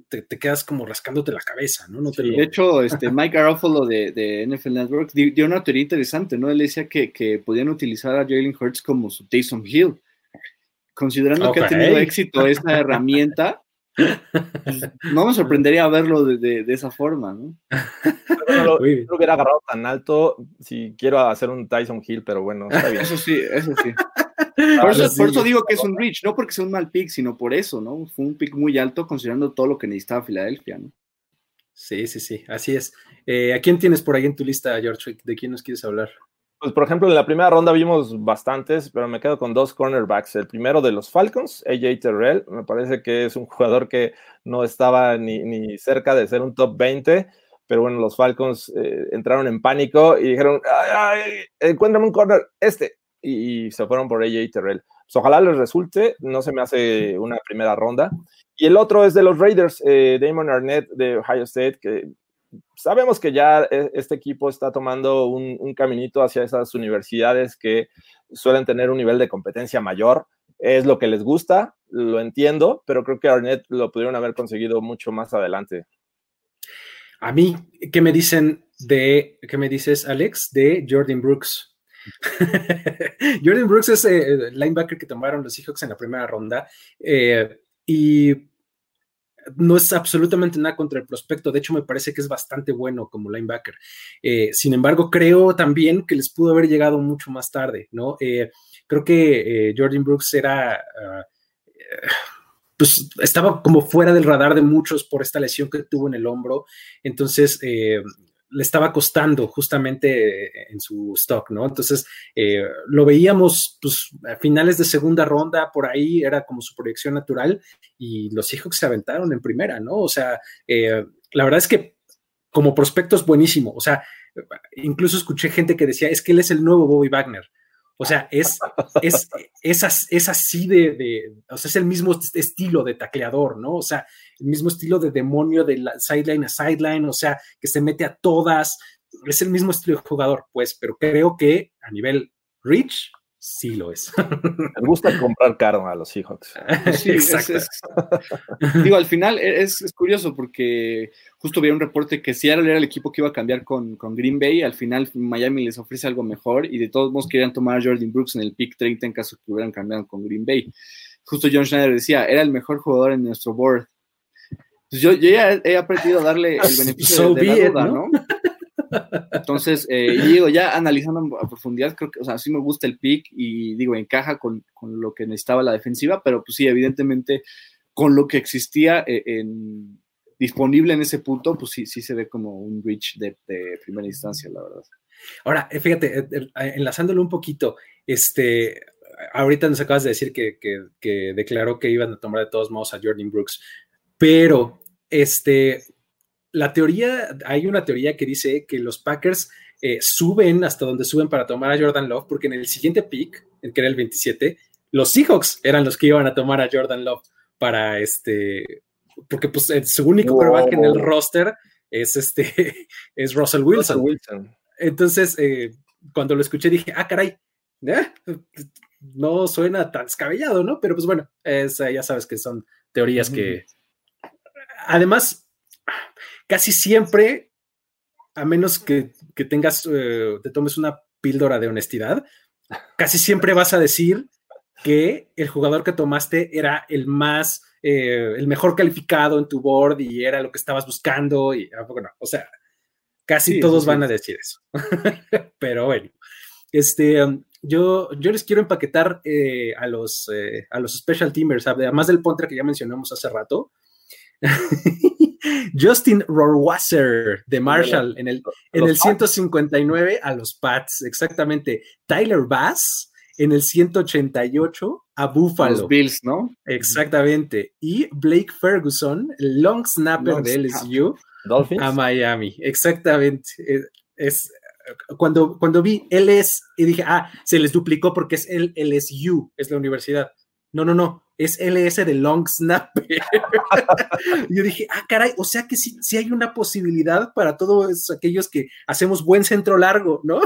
te, quedas como rascándote la cabeza, ¿no? no De hecho, este, <laughs> Mike Garofalo de, de, NFL Network dio una teoría interesante, ¿no? Él decía que, que podían utilizar a Jalen Hurts como su Taysom Hill. Considerando que ha tenido éxito esta herramienta, no me sorprendería verlo de, de, de esa forma, ¿no? No lo, lo, hubiera agarrado tan alto si quiero hacer un Tyson Hill, pero bueno, está bien. Eso sí, eso sí. Por eso, por eso, digo que es un reach, no porque sea un mal pick, sino por eso, ¿no? Fue un pick muy alto considerando todo lo que necesitaba Filadelfia, ¿no? Sí, sí, sí, así es. Eh, ¿A quién tienes por ahí en tu lista, George? ¿De quién nos quieres hablar? Pues, por ejemplo, en la primera ronda vimos bastantes, pero me quedo con dos cornerbacks. El primero de los Falcons, AJ Terrell, me parece que es un jugador que no estaba ni, ni cerca de ser un top 20, pero bueno, los Falcons eh, entraron en pánico y dijeron, ay, ay, encuéntrame un corner, este, y, y, se fueron por AJ Terrell. Pues ojalá les resulte, no se me hace una primera ronda. Y el otro es de los Raiders, eh, Damon Arnett de Ohio State, que sabemos que ya este equipo está tomando un, un, caminito hacia esas universidades que suelen tener un nivel de competencia mayor. Es lo que les gusta, lo entiendo, pero creo que Arnett lo pudieron haber conseguido mucho más adelante. A mí, ¿qué me dicen de, qué me dices, Alex, de Jordan Brooks? <laughs> Jordan Brooks es eh, el linebacker que tomaron los Seahawks en la primera ronda eh, y no es absolutamente nada contra el prospecto, de hecho me parece que es bastante bueno como linebacker. Eh, sin embargo, creo también que les pudo haber llegado mucho más tarde, ¿no? Eh, creo que eh, Jordan Brooks era, uh, pues estaba como fuera del radar de muchos por esta lesión que tuvo en el hombro, entonces le estaba costando justamente en su stock, ¿no? Entonces, eh, lo veíamos, pues, a finales de segunda ronda, por ahí era como su proyección natural, y los hijos se aventaron en primera, ¿no? O sea, eh, la verdad es que como prospecto es buenísimo, o sea, incluso escuché gente que decía, es que él es el nuevo Bobby Wagner. O sea, es, es, es, es así de, de, o sea, es el mismo estilo de tacleador, ¿no? O sea, el mismo estilo de demonio de sideline a sideline, o sea, que se mete a todas, es el mismo estilo de jugador, pues, pero creo que a nivel reach, sí lo es. Me gusta comprar caro a los Seahawks. <laughs> Sí, Exacto. Es, es, <laughs> digo, al final es, es, curioso porque justo vi un reporte que Seattle era el equipo que iba a cambiar con, con, Green Bay, al final Miami les ofrece algo mejor y de todos modos querían tomar a Jordan Brooks en el pick 30 en caso que hubieran cambiado con Green Bay. Justo John Schneider decía, era el mejor jugador en nuestro board. Pues yo, yo, ya he aprendido a darle el <laughs> beneficio so de, de la duda, ¿no? ¿no? Entonces, eh, digo, ya analizando a profundidad, creo que, o sea, sí me gusta el pick y digo, encaja con, con lo que necesitaba la defensiva, pero pues sí, evidentemente, con lo que existía eh, en, disponible en ese punto, pues sí, sí se ve como un reach de, de primera instancia, la verdad. Ahora, eh, fíjate, enlazándolo un poquito, este, ahorita nos acabas de decir que, que, que declaró que iban a tomar de todos modos a Jordan Brooks, pero este, la teoría, hay una teoría que dice que los Packers eh, suben hasta donde suben para tomar a Jordan Love, porque en el siguiente pick, que era el 27, los Seahawks eran los que iban a tomar a Jordan Love para este, porque pues su único wow. quarterback en el roster es este, <laughs> es Russell Wilson. Russell Wilson. Entonces, eh, cuando lo escuché dije, ah, caray, ¿eh? no suena tan descabellado, ¿no? Pero pues bueno, es, ya sabes que son teorías mm. que... Además, casi siempre, a menos que, que tengas, eh, te tomes una píldora de honestidad, casi siempre vas a decir que el jugador que tomaste era el más, eh, el mejor calificado en tu board y era lo que estabas buscando y, bueno, o sea, casi sí, todos sí, van a decir eso. <laughs> Pero bueno, este, um, yo, yo les quiero empaquetar eh, a, los, eh, a los special teamers, además del Pontra que ya mencionamos hace rato. <laughs> Justin Rohrwasser de Marshall en el, en el 159 a los Pats, exactamente. Tyler Bass en el 188 a Buffalo. Los Bills, ¿no? Exactamente. Y Blake Ferguson, el long snapper long de LSU, Dolphins. a Miami. Exactamente. Es, cuando, cuando vi LS y dije, ah, se les duplicó porque es el LSU, es la universidad. No, no, no, es LS de Long Snapper. <laughs> yo dije, ah, caray, o sea que sí, sí hay una posibilidad para todos aquellos que hacemos buen centro largo, ¿no?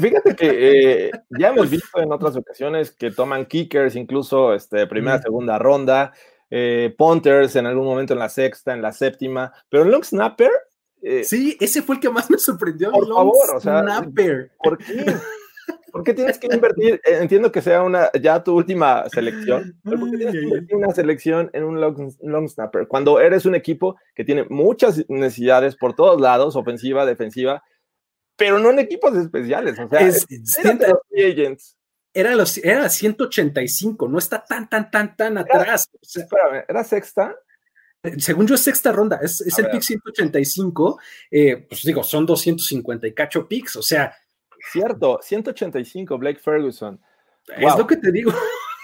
Fíjate que eh, ya hemos <laughs> visto en otras ocasiones que toman kickers, incluso este, primera, mm. segunda ronda, eh, punters en algún momento en la sexta, en la séptima, pero Long Snapper. Eh, sí, ese fue el que más me sorprendió. Por long favor, o sea, snapper. ¿por qué? ¿Por qué tienes que invertir? Eh, entiendo que sea una ya tu última selección, pero ¿por qué tienes que invertir una selección en un long, long, snapper? Cuando eres un equipo que tiene muchas necesidades por todos lados, ofensiva, defensiva, pero no en equipos especiales. O sea, Es- a los agents. Era, los, era 185, no está tan, tan, tan, tan atrás. O sea, Espérame, ¿era sexta? según yo es sexta ronda, es, es el ver. pick 185, eh, pues digo, son 250 y cacho picks, o sea, Cierto, 185, Blake Ferguson. es Wow. lo que te digo.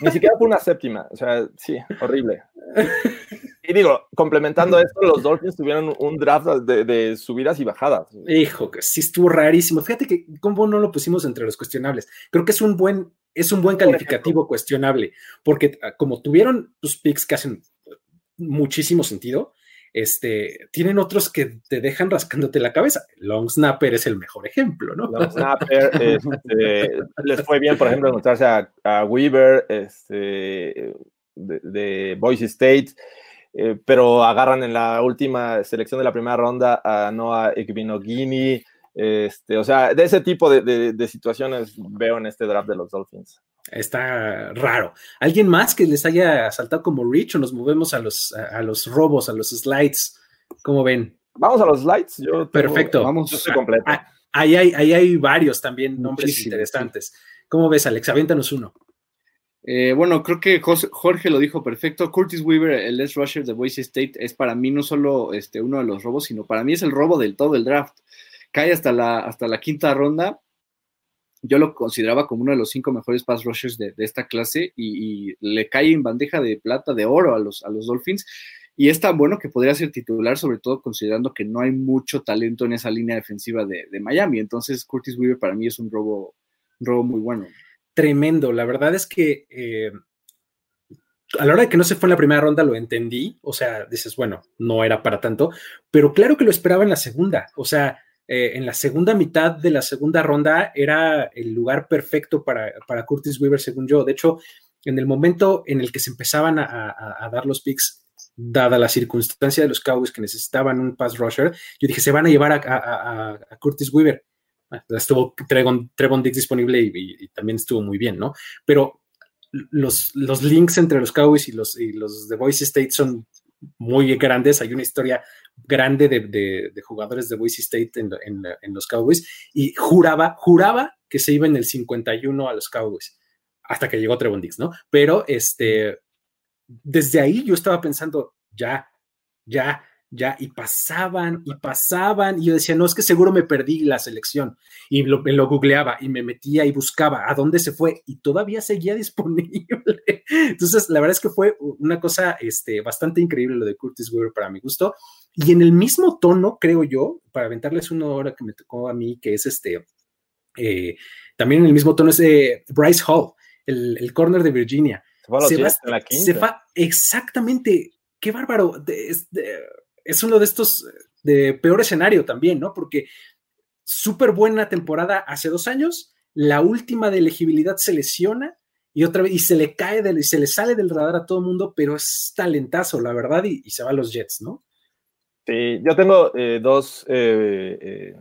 Ni siquiera fue una séptima. O sea, sí, horrible. <laughs> Y digo, complementando esto, los Dolphins tuvieron un draft de, de subidas y bajadas. Hijo, que sí estuvo rarísimo. Fíjate que cómo no lo pusimos entre los cuestionables. Creo que es un buen, es un buen calificativo cuestionable, porque ah, como tuvieron tus picks que hacen muchísimo sentido, este, tienen otros que te dejan rascándote la cabeza. Long Snapper es el mejor ejemplo, ¿no? Long Snapper, este, les fue bien, por ejemplo, encontrarse a, Weaver este, de, Boise State, eh, pero agarran en la última selección de la primera ronda a Noah Ekbinogini. Este, o sea, de ese tipo de, de situaciones veo en este draft de los Dolphins. Está raro. ¿Alguien más que les haya saltado como Rich o nos movemos a los, a, a los robos, a los slides? ¿Cómo ven? Vamos a los lights. Yo tengo- Perfecto. Vamos, yo estoy completo. Ah, ahí, hay, ahí hay varios también nombres interesantes. ¿Cómo ves, Alex? Aviéntanos uno. Eh, bueno, creo que Jorge lo dijo perfecto. Curtis Weaver, el Les Rusher de Boise State, es para mí no solo este, uno de los robos, sino para mí es el robo del todo el draft. Cae hasta la, hasta la quinta ronda. Yo lo consideraba como uno de los cinco mejores pass rushers de, esta clase y, le cae en bandeja de plata, de oro a los, a los Dolphins. Y es tan bueno que podría ser titular, sobre todo considerando que no hay mucho talento en esa línea defensiva de, Miami. Entonces, Curtis Weaver para mí es un robo, robo muy bueno. Tremendo. La verdad es que eh, a la hora de que no se fue en la primera ronda lo entendí. O sea, dices, bueno, no era para tanto, pero claro que lo esperaba en la segunda. O sea, eh, en la segunda mitad de la segunda ronda era el lugar perfecto para, para Curtis Weaver, según yo. De hecho, en el momento en el que se empezaban a, dar los picks, dada la circunstancia de los Cowboys que necesitaban un pass rusher, yo dije, se van a llevar a, a, Curtis Weaver. Ah, Estuvo Trevon, Trevon Diggs disponible y, también estuvo muy bien, ¿no? Pero los, los links entre los Cowboys y los, y los de Boise State son muy grandes. Hay una historia grande de, de, jugadores de Boise State en, en, en, los Cowboys y juraba, juraba que se iba en el 51 a los Cowboys hasta que llegó Trevon Diggs, ¿no? Pero este, desde ahí yo estaba pensando, ya, ya, ya, y pasaban y pasaban, y yo decía, no, es que seguro me perdí la selección, y lo, me lo googleaba y me metía y buscaba a dónde se fue, y todavía seguía <laughs> disponible. Entonces, la verdad es que fue una cosa este, bastante increíble lo de Curtis Weaver para mi gusto, y en el mismo tono, creo yo, para aventarles una hora que me tocó a mí, que es este, eh, también en el mismo tono es eh, Bryce Hall, el, el corner de Virginia. Se, se, va, en la quinta. se va exactamente, qué bárbaro. De, de, es uno de estos de peor escenario también, ¿no? Porque súper buena temporada hace dos años, la última de elegibilidad se lesiona y otra vez, y se le cae, del, y se le sale del radar a todo el mundo, pero es talentazo, la verdad, y, se va a los Jets, ¿no? Sí, yo tengo eh, dos eh, eh,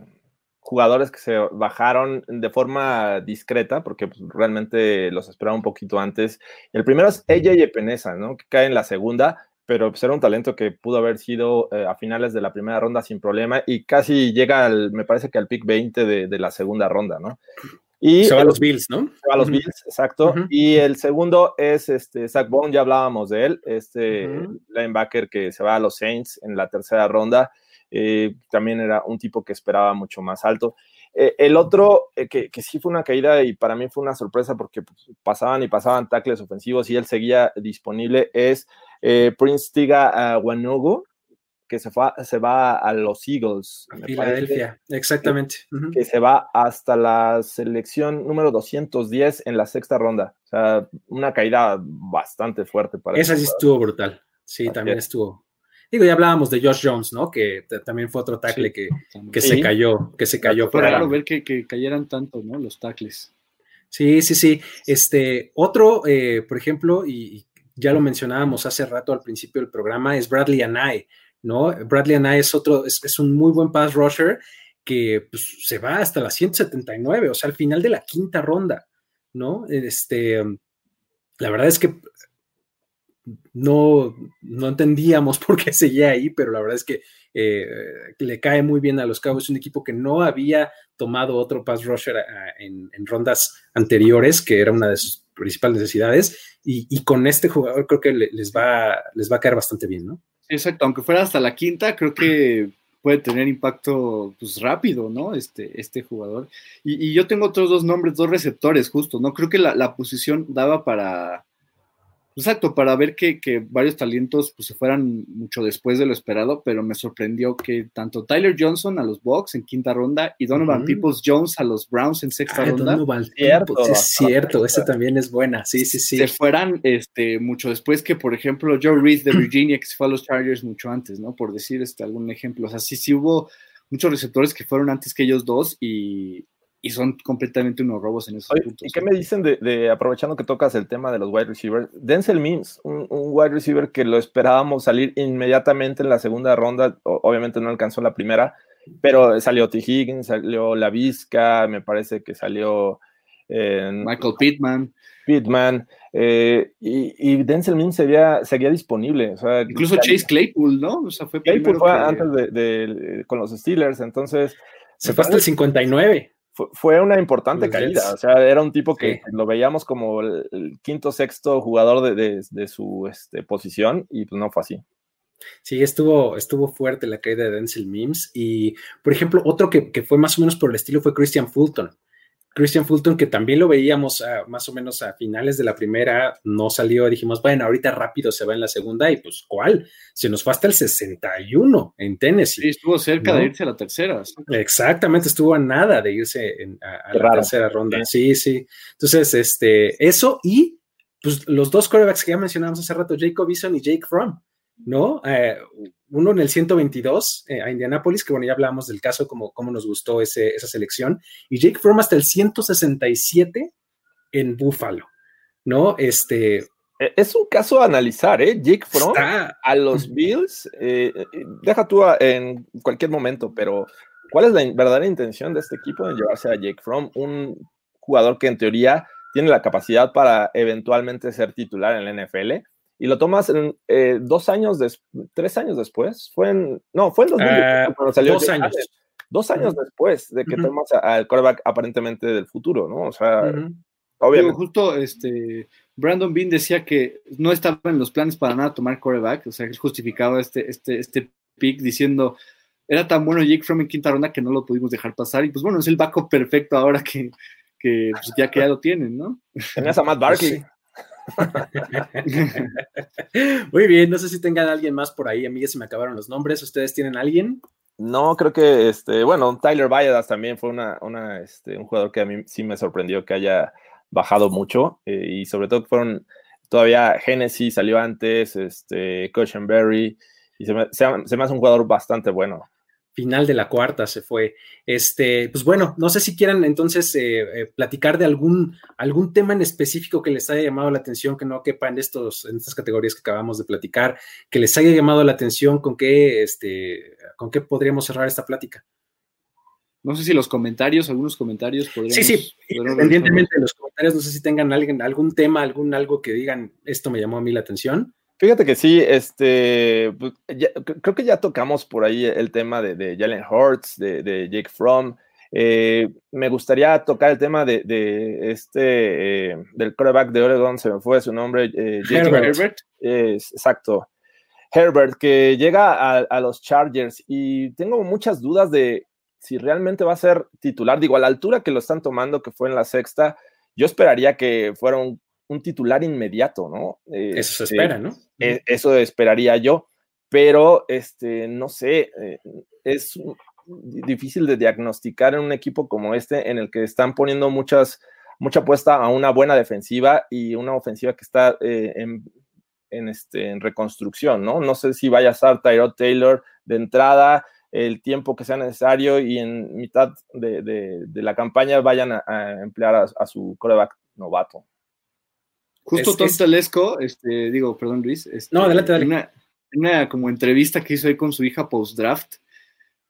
jugadores que se bajaron de forma discreta, porque pues, realmente los esperaba un poquito antes. El primero es ella y Epenesa, ¿no? Que cae en la segunda, pero pues, era un talento que pudo haber sido eh, a finales de la primera ronda sin problema y casi llega al, me parece que al pick 20 de, de la segunda ronda, ¿no? Y se va a los Bills, ¿no? Se va a los uh -huh. Bills, exacto. Uh -huh. Y el segundo es este Zach Bond, ya hablábamos de él, este uh -huh. linebacker que se va a los Saints en la tercera ronda. Eh, también era un tipo que esperaba mucho más alto. Eh, el otro, eh, que, que, sí fue una caída y para mí fue una sorpresa porque pues, pasaban y pasaban tackles ofensivos y él seguía disponible, es eh, Prince Tiga Wanogo, que se, fue, se va a los Eagles. Filadelfia, exactamente. Que, uh -huh. que, se va hasta la selección número 210 en la sexta ronda. O sea, una caída bastante fuerte para Esa sí estuvo brutal. Sí, Así también es. estuvo. Digo, ya hablábamos de Josh Jones, ¿no? Que también fue otro tackle sí, que, que sí. se cayó, que se cayó. Fue raro ver que, que, cayeran tanto, ¿no? Los tackles. Sí, sí, sí. Este, otro, eh, por ejemplo, y ya lo mencionábamos hace rato al principio del programa, es Bradley Anay, ¿no? Bradley Anay es otro, es, es, un muy buen pass rusher que pues, se va hasta la 179, o sea, al final de la quinta ronda, ¿no? Este, la verdad es que no, no entendíamos <laughs> por qué seguía ahí, pero la verdad es que eh, le cae muy bien a los Cowboys, un equipo que no había tomado otro pass rusher en, rondas anteriores, que era una de sus principales necesidades, y, con este jugador creo que les, va, les va a caer bastante bien, ¿no? Exacto, aunque fuera hasta la quinta, creo que puede tener impacto pues, rápido, ¿no? Este, este jugador. Y, yo tengo otros dos nombres, dos receptores, justo, ¿no? Creo que la posición daba para, Exacto, para ver que, varios talentos pues, se fueran mucho después de lo esperado, pero me sorprendió que tanto Tyler Johnson a los Bucks en quinta ronda y Donovan Peoples Jones a los Browns en sexta ronda. Donovan cierto, es cierto, ese también es buena, sí, sí, sí. Se fueran este, mucho después que, por ejemplo, Joe Reed de Virginia, que se fue a los Chargers mucho antes, ¿no? Por decir este, algún ejemplo. O sea, sí, sí hubo muchos receptores que fueron antes que ellos dos y, y son completamente unos robos en esos puntos. ¿Y qué me dicen de, aprovechando que tocas el tema de los wide receivers? Denzel Mims, un, wide receiver que lo esperábamos salir inmediatamente en la segunda ronda, obviamente no alcanzó la primera, pero salió T. Higgins, salió La Vizca, me parece que salió Michael Pittman. Pittman, eh, y, Denzel Mims seguía, seguía disponible. Incluso Chase Claypool, ¿no? O sea, fue, Claypool fue antes de, con los Steelers, entonces... Se fue hasta el 59 fue, una importante caída. O sea, era un tipo que lo veíamos como el, quinto, sexto jugador de, su este, posición y pues no fue así. Sí, estuvo, estuvo fuerte la caída de Denzel Mims. Y, por ejemplo, otro que, que, fue más o menos por el estilo fue Christian Fulton. Christian Fulton, que también lo veíamos más o menos a finales de la primera, no salió, dijimos, bueno, ahorita rápido se va en la segunda, y pues, ¿cuál? Se nos fue hasta el 61 en Tennessee. Sí, estuvo cerca de irse a la tercera. Exactamente, estuvo a nada de irse a, la tercera ronda. Sí. sí, Entonces, este, eso y pues los dos quarterbacks que ya mencionamos hace rato, Jacob Eason y Jake Fromm, ¿no? Eh, uno en el 122 eh, a Indianapolis, que bueno, ya hablábamos del caso, como cómo nos gustó ese, esa selección, y Jake Fromm hasta el 167 en Buffalo, ¿no? Este... E, es un caso a analizar, ¿eh? Jake Fromm a los Bills, eh, deja tú en cualquier momento, pero ¿cuál es la verdadera intención de este equipo de llevarse a Jake Fromm? Un jugador que en teoría tiene la capacidad para eventualmente ser titular en la NFL y lo tomas en, eh, dos años, tres años después, fue en, no, fue en 2018 salió. Dos años. Dos años después de que tomas al quarterback aparentemente del futuro, ¿no? O sea, obviamente. justo este, Brandon Bean decía que no estaba en los planes para nada tomar quarterback, o sea, él justificaba este, este, este pick diciendo, era tan bueno Jake Fromm en quinta ronda que no lo pudimos dejar pasar, y pues bueno, es el backup perfecto ahora que, que pues, ya que ya lo tienen, ¿no? Tenías a Matt Barkley. Muy bien, no sé si tengan alguien más por ahí, amigas, se me acabaron los nombres. ¿Ustedes tienen alguien? No, creo que este, bueno, Tyler Valladas también fue una, una este, un jugador que a mí sí me sorprendió que haya bajado mucho eh, y sobre todo fueron todavía Genesis salió antes, este, Cushenberry y se me, se me hace un jugador bastante bueno final de la cuarta se fue. Este, pues bueno, no sé si quieran entonces eh, eh, platicar de algún, algún tema en específico que les haya llamado la atención, que no quepa en, estos, en estas categorías que acabamos de platicar, que les haya llamado la atención, con qué, este, con qué podríamos cerrar esta plática. No sé si los comentarios, algunos comentarios podríamos. Sí, sí, independientemente de los comentarios, no sé si tengan alguien, algún tema, algún algo que digan, esto me llamó a mí la atención. Fíjate que sí, este, pues, creo que ya tocamos por ahí el tema de, Jalen Hurts, de, Jake Fromm. Eh, me gustaría tocar el tema de, este, eh, del quarterback de Oregon, se me fue su nombre. Eh, Herbert. exacto. Herbert, que llega a, a, los Chargers y tengo muchas dudas de si realmente va a ser titular. Digo, a la altura que lo están tomando, que fue en la sexta, yo esperaría que fuera un un titular inmediato, ¿no? eso se este, espera, ¿no? E, eso esperaría yo, pero este, no sé, eh, es difícil de diagnosticar en un equipo como este en el que están poniendo muchas, mucha apuesta a una buena defensiva y una ofensiva que está eh, en, este, en reconstrucción, ¿no? No sé si vaya a estar Tyrod Taylor de entrada, el tiempo que sea necesario y en mitad de, la campaña vayan a, emplear a, a, su coreback novato. Justo Tom Telesco, este, digo, perdón Luis. Este, no, adelante, dale. Una, una, como entrevista que hizo ahí con su hija post-draft,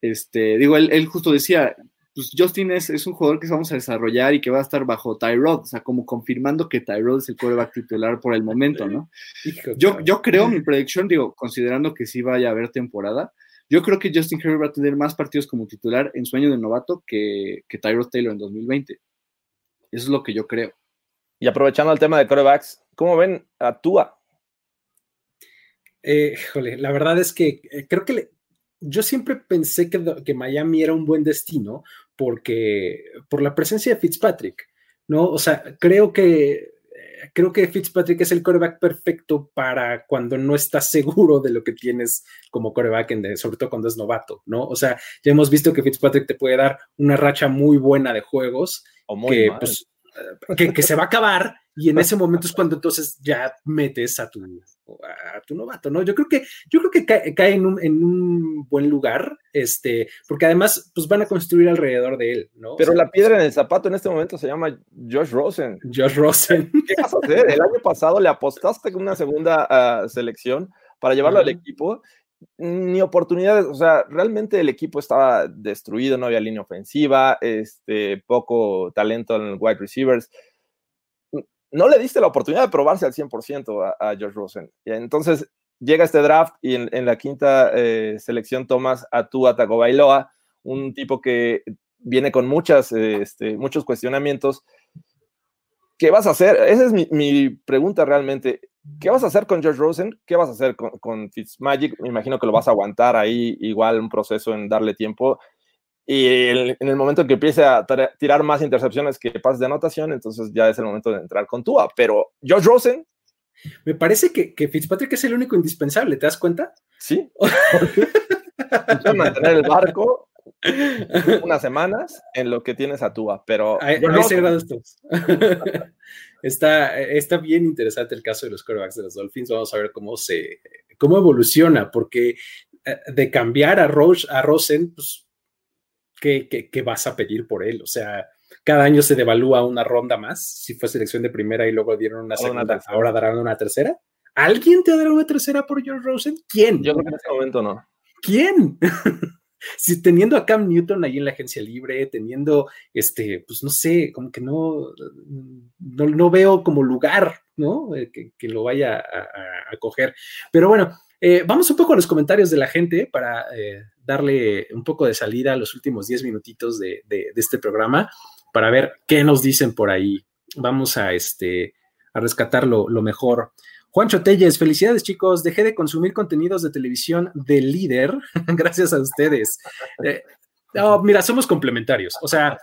Este, digo, él, él justo decía, pues Justin es, es, un jugador que vamos a desarrollar y que va a estar bajo Tyrod, o sea, como confirmando que Tyrod es el quarterback titular por el momento, ¿no? <laughs> Yo, yo creo, mi predicción, digo, considerando que sí vaya a haber temporada, yo creo que Justin Herbert va a tener más partidos como titular en su año de novato que, que Tyrod Taylor en 2020. Eso es lo que yo creo. Y aprovechando el tema de quarterbacks, ¿cómo ven a Tua? Eh, jole, la verdad es que eh, creo que le, yo siempre pensé que, que, Miami era un buen destino porque por la presencia de Fitzpatrick, ¿no? O sea, creo que creo que Fitzpatrick es el coreback perfecto para cuando no estás seguro de lo que tienes como coreback, en sobre todo cuando es novato, ¿no? O sea, ya hemos visto que Fitzpatrick te puede dar una racha muy buena de juegos o muy que, pues, que, que, se va a acabar y en ese momento es cuando entonces ya metes a tu, a tu novato, ¿no? Yo creo que, yo creo que cae, cae en, un, en, un, buen lugar, este, porque además, pues van a construir alrededor de él, ¿no? Pero o sea, la piedra en el zapato en este momento se llama Josh Rosen. Josh Rosen. <laughs> ¿Qué vas a hacer? El año pasado le apostaste con una segunda uh, selección para llevarlo uh -huh. al equipo ni oportunidades, o sea, realmente el equipo estaba destruido, no había línea ofensiva, este, poco talento en wide receivers. No le diste la oportunidad de probarse al 100% a, a Josh Rosen. Entonces llega este draft y en, la quinta eh, selección tomas a Tua Tagovailoa, un tipo que viene con muchas, este, muchos cuestionamientos. ¿Qué vas a hacer? Esa es mi pregunta realmente. ¿Qué vas a hacer con George Rosen? ¿Qué vas a hacer con, con, Fitzmagic? Me imagino que lo vas a aguantar ahí, igual un proceso en darle tiempo. Y el, en el momento en que empiece a tirar más intercepciones que pases de anotación, entonces ya es el momento de entrar con Tua. Pero George Rosen. Me parece que, que Fitzpatrick es el único indispensable, ¿te das cuenta? Sí. <laughs> mantener el barco unas semanas en lo que tienes a Tua, pero... A, a ese grado estamos. Está, está bien interesante el caso de los quarterbacks de los Dolphins. Vamos a ver cómo se cómo evoluciona, porque eh, de cambiar a, Roche, a Rosen, pues, ¿qué, qué, ¿qué, vas a pedir por él? O sea, cada año se devalúa una ronda más. Si fue selección de primera y luego dieron una segunda, una ahora darán una tercera. ¿Alguien te dará una tercera por George Rosen? ¿Quién? Yo en este momento no. ¿Quién? <laughs> si teniendo a Cam Newton ahí en la agencia libre, teniendo, este, pues no sé, como que no, no, no veo como lugar, ¿no? Eh, que, lo vaya a, a, coger. Pero bueno, eh, vamos un poco a los comentarios de la gente para eh, darle un poco de salida a los últimos 10 minutitos de, de, este programa para ver qué nos dicen por ahí. Vamos a, este, a rescatar lo, lo mejor. Juancho Telles, felicidades chicos, dejé de consumir contenidos de televisión de líder, <laughs> gracias a ustedes. Eh, mira, somos complementarios, o sea,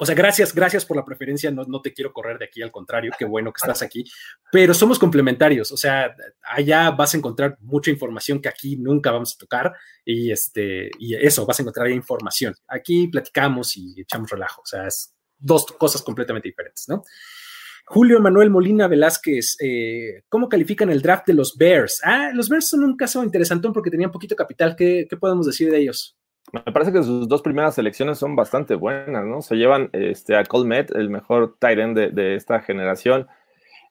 o sea, gracias, gracias por la preferencia, no, no, te quiero correr de aquí, al contrario, qué bueno que estás aquí, pero somos complementarios, o sea, allá vas a encontrar mucha información que aquí nunca vamos a tocar. Y, este, y eso, vas a encontrar información. Aquí platicamos y echamos relajo, o sea, es dos cosas completamente diferentes, ¿no? Julio Manuel Molina Velázquez, eh, ¿cómo califican el draft de los Bears? Ah, los Bears son un caso interesantón porque tenían poquito capital. ¿Qué, qué podemos decir de ellos? Me parece que sus dos primeras selecciones son bastante buenas, ¿no? Se llevan este, a Colmet, el mejor tight end de, de esta generación,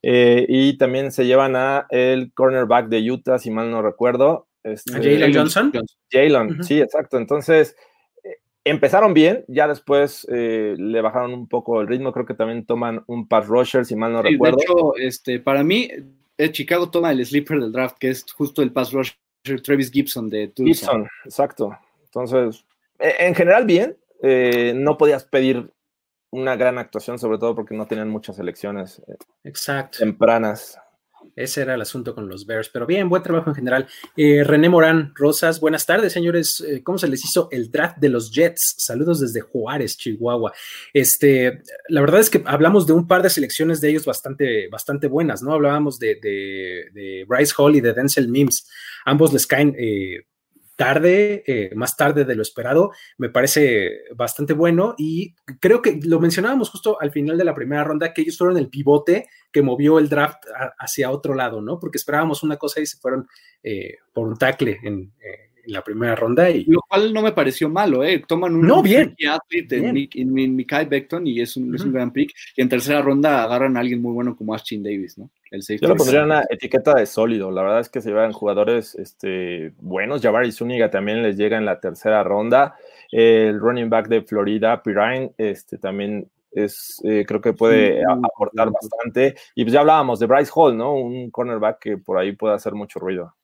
eh, y también se llevan a el cornerback de Utah, si mal no recuerdo. Este, ¿A Jalen Johnson? Jalen, uh -huh. sí, exacto. Entonces, empezaron bien, ya después eh, le bajaron un poco el ritmo, creo que también toman un pass rusher, si mal no sí, recuerdo. De hecho, este, para mí, el Chicago toma el sleeper del draft, que es justo el pass rusher Travis Gibson de Tucson. Gibson, exacto. Entonces, en general bien, eh, no podías pedir una gran actuación, sobre todo porque no tenían muchas elecciones eh, exacto. tempranas. Ese era el asunto con los Bears, pero bien, buen trabajo en general. Eh, René Morán Rosas, buenas tardes, señores. Eh, ¿Cómo se les hizo el draft de los Jets? Saludos desde Juárez, Chihuahua. Este, la verdad es que hablamos de un par de selecciones de ellos bastante, bastante buenas, ¿no? Hablábamos de, de, Bryce Hall y de Denzel Mims. Ambos les caen eh, tarde, eh, más tarde de lo esperado, me parece bastante bueno y creo que lo mencionábamos justo al final de la primera ronda, que ellos fueron el pivote que movió el draft a, hacia otro lado, ¿no? Porque esperábamos una cosa y se fueron eh, por un tackle en, eh, en, la primera ronda. Y... Lo cual no me pareció malo, ¿eh? Toman un, no, bien, athlete en, en, en Mikael Beckton y es un, uh -huh. es un gran pick y en tercera ronda agarran a alguien muy bueno como Ashton Davis, ¿no? El safety. Yo lo pondría en una etiqueta de sólido. La verdad es que se llevan jugadores este, buenos. Jabari Zúñiga también les llega en la tercera ronda. El running back de Florida, Pirine, este, también es, eh, creo que puede aportar bastante. Y pues ya hablábamos de Bryce Hall, ¿no? Un cornerback que por ahí puede hacer mucho ruido.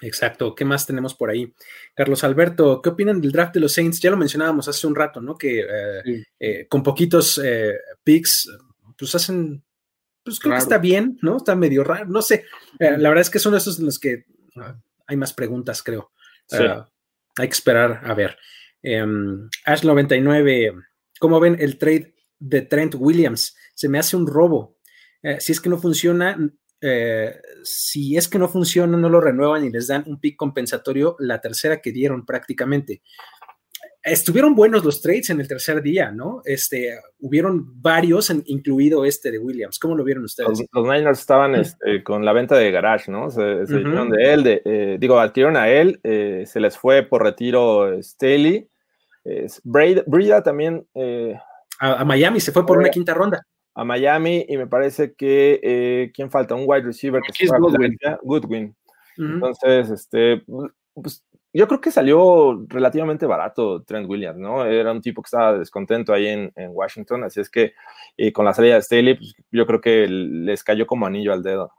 Exacto. ¿Qué más tenemos por ahí? Carlos Alberto, ¿qué opinan del draft de los Saints? Ya lo mencionábamos hace un rato, ¿no? Que eh, eh, con poquitos picks, pues hacen, pues creo que está bien, ¿no? Está medio raro, no sé. la verdad es que son esos en los que ah, hay más preguntas, creo. Ah, hay que esperar a ver. Em, Ash 99, ¿cómo ven el trade de Trent Williams? Se me hace un robo. Eh, si es que no funciona, eh, si es que no funciona, no lo renuevan y les dan un pick compensatorio, la tercera que dieron prácticamente. Estuvieron buenos los trades en el tercer día, ¿no? Este, hubieron varios, incluido este de Williams. ¿Cómo lo vieron ustedes? Los, Niners estaban este, con la venta de garage, ¿no? Se, se de él, de, eh, digo, adquirieron a él, se les fue por retiro Staley, Brida también. Eh, a, Miami se fue por una quinta ronda. A Miami y me parece que, eh, ¿quién falta? Un wide receiver que es Goodwin. Goodwin. Entonces, este, pues, yo creo que salió relativamente barato Trent Williams, ¿no? Era un tipo que estaba descontento ahí en, Washington, así es que con la salida de Staley, pues, yo creo que les cayó como anillo al dedo.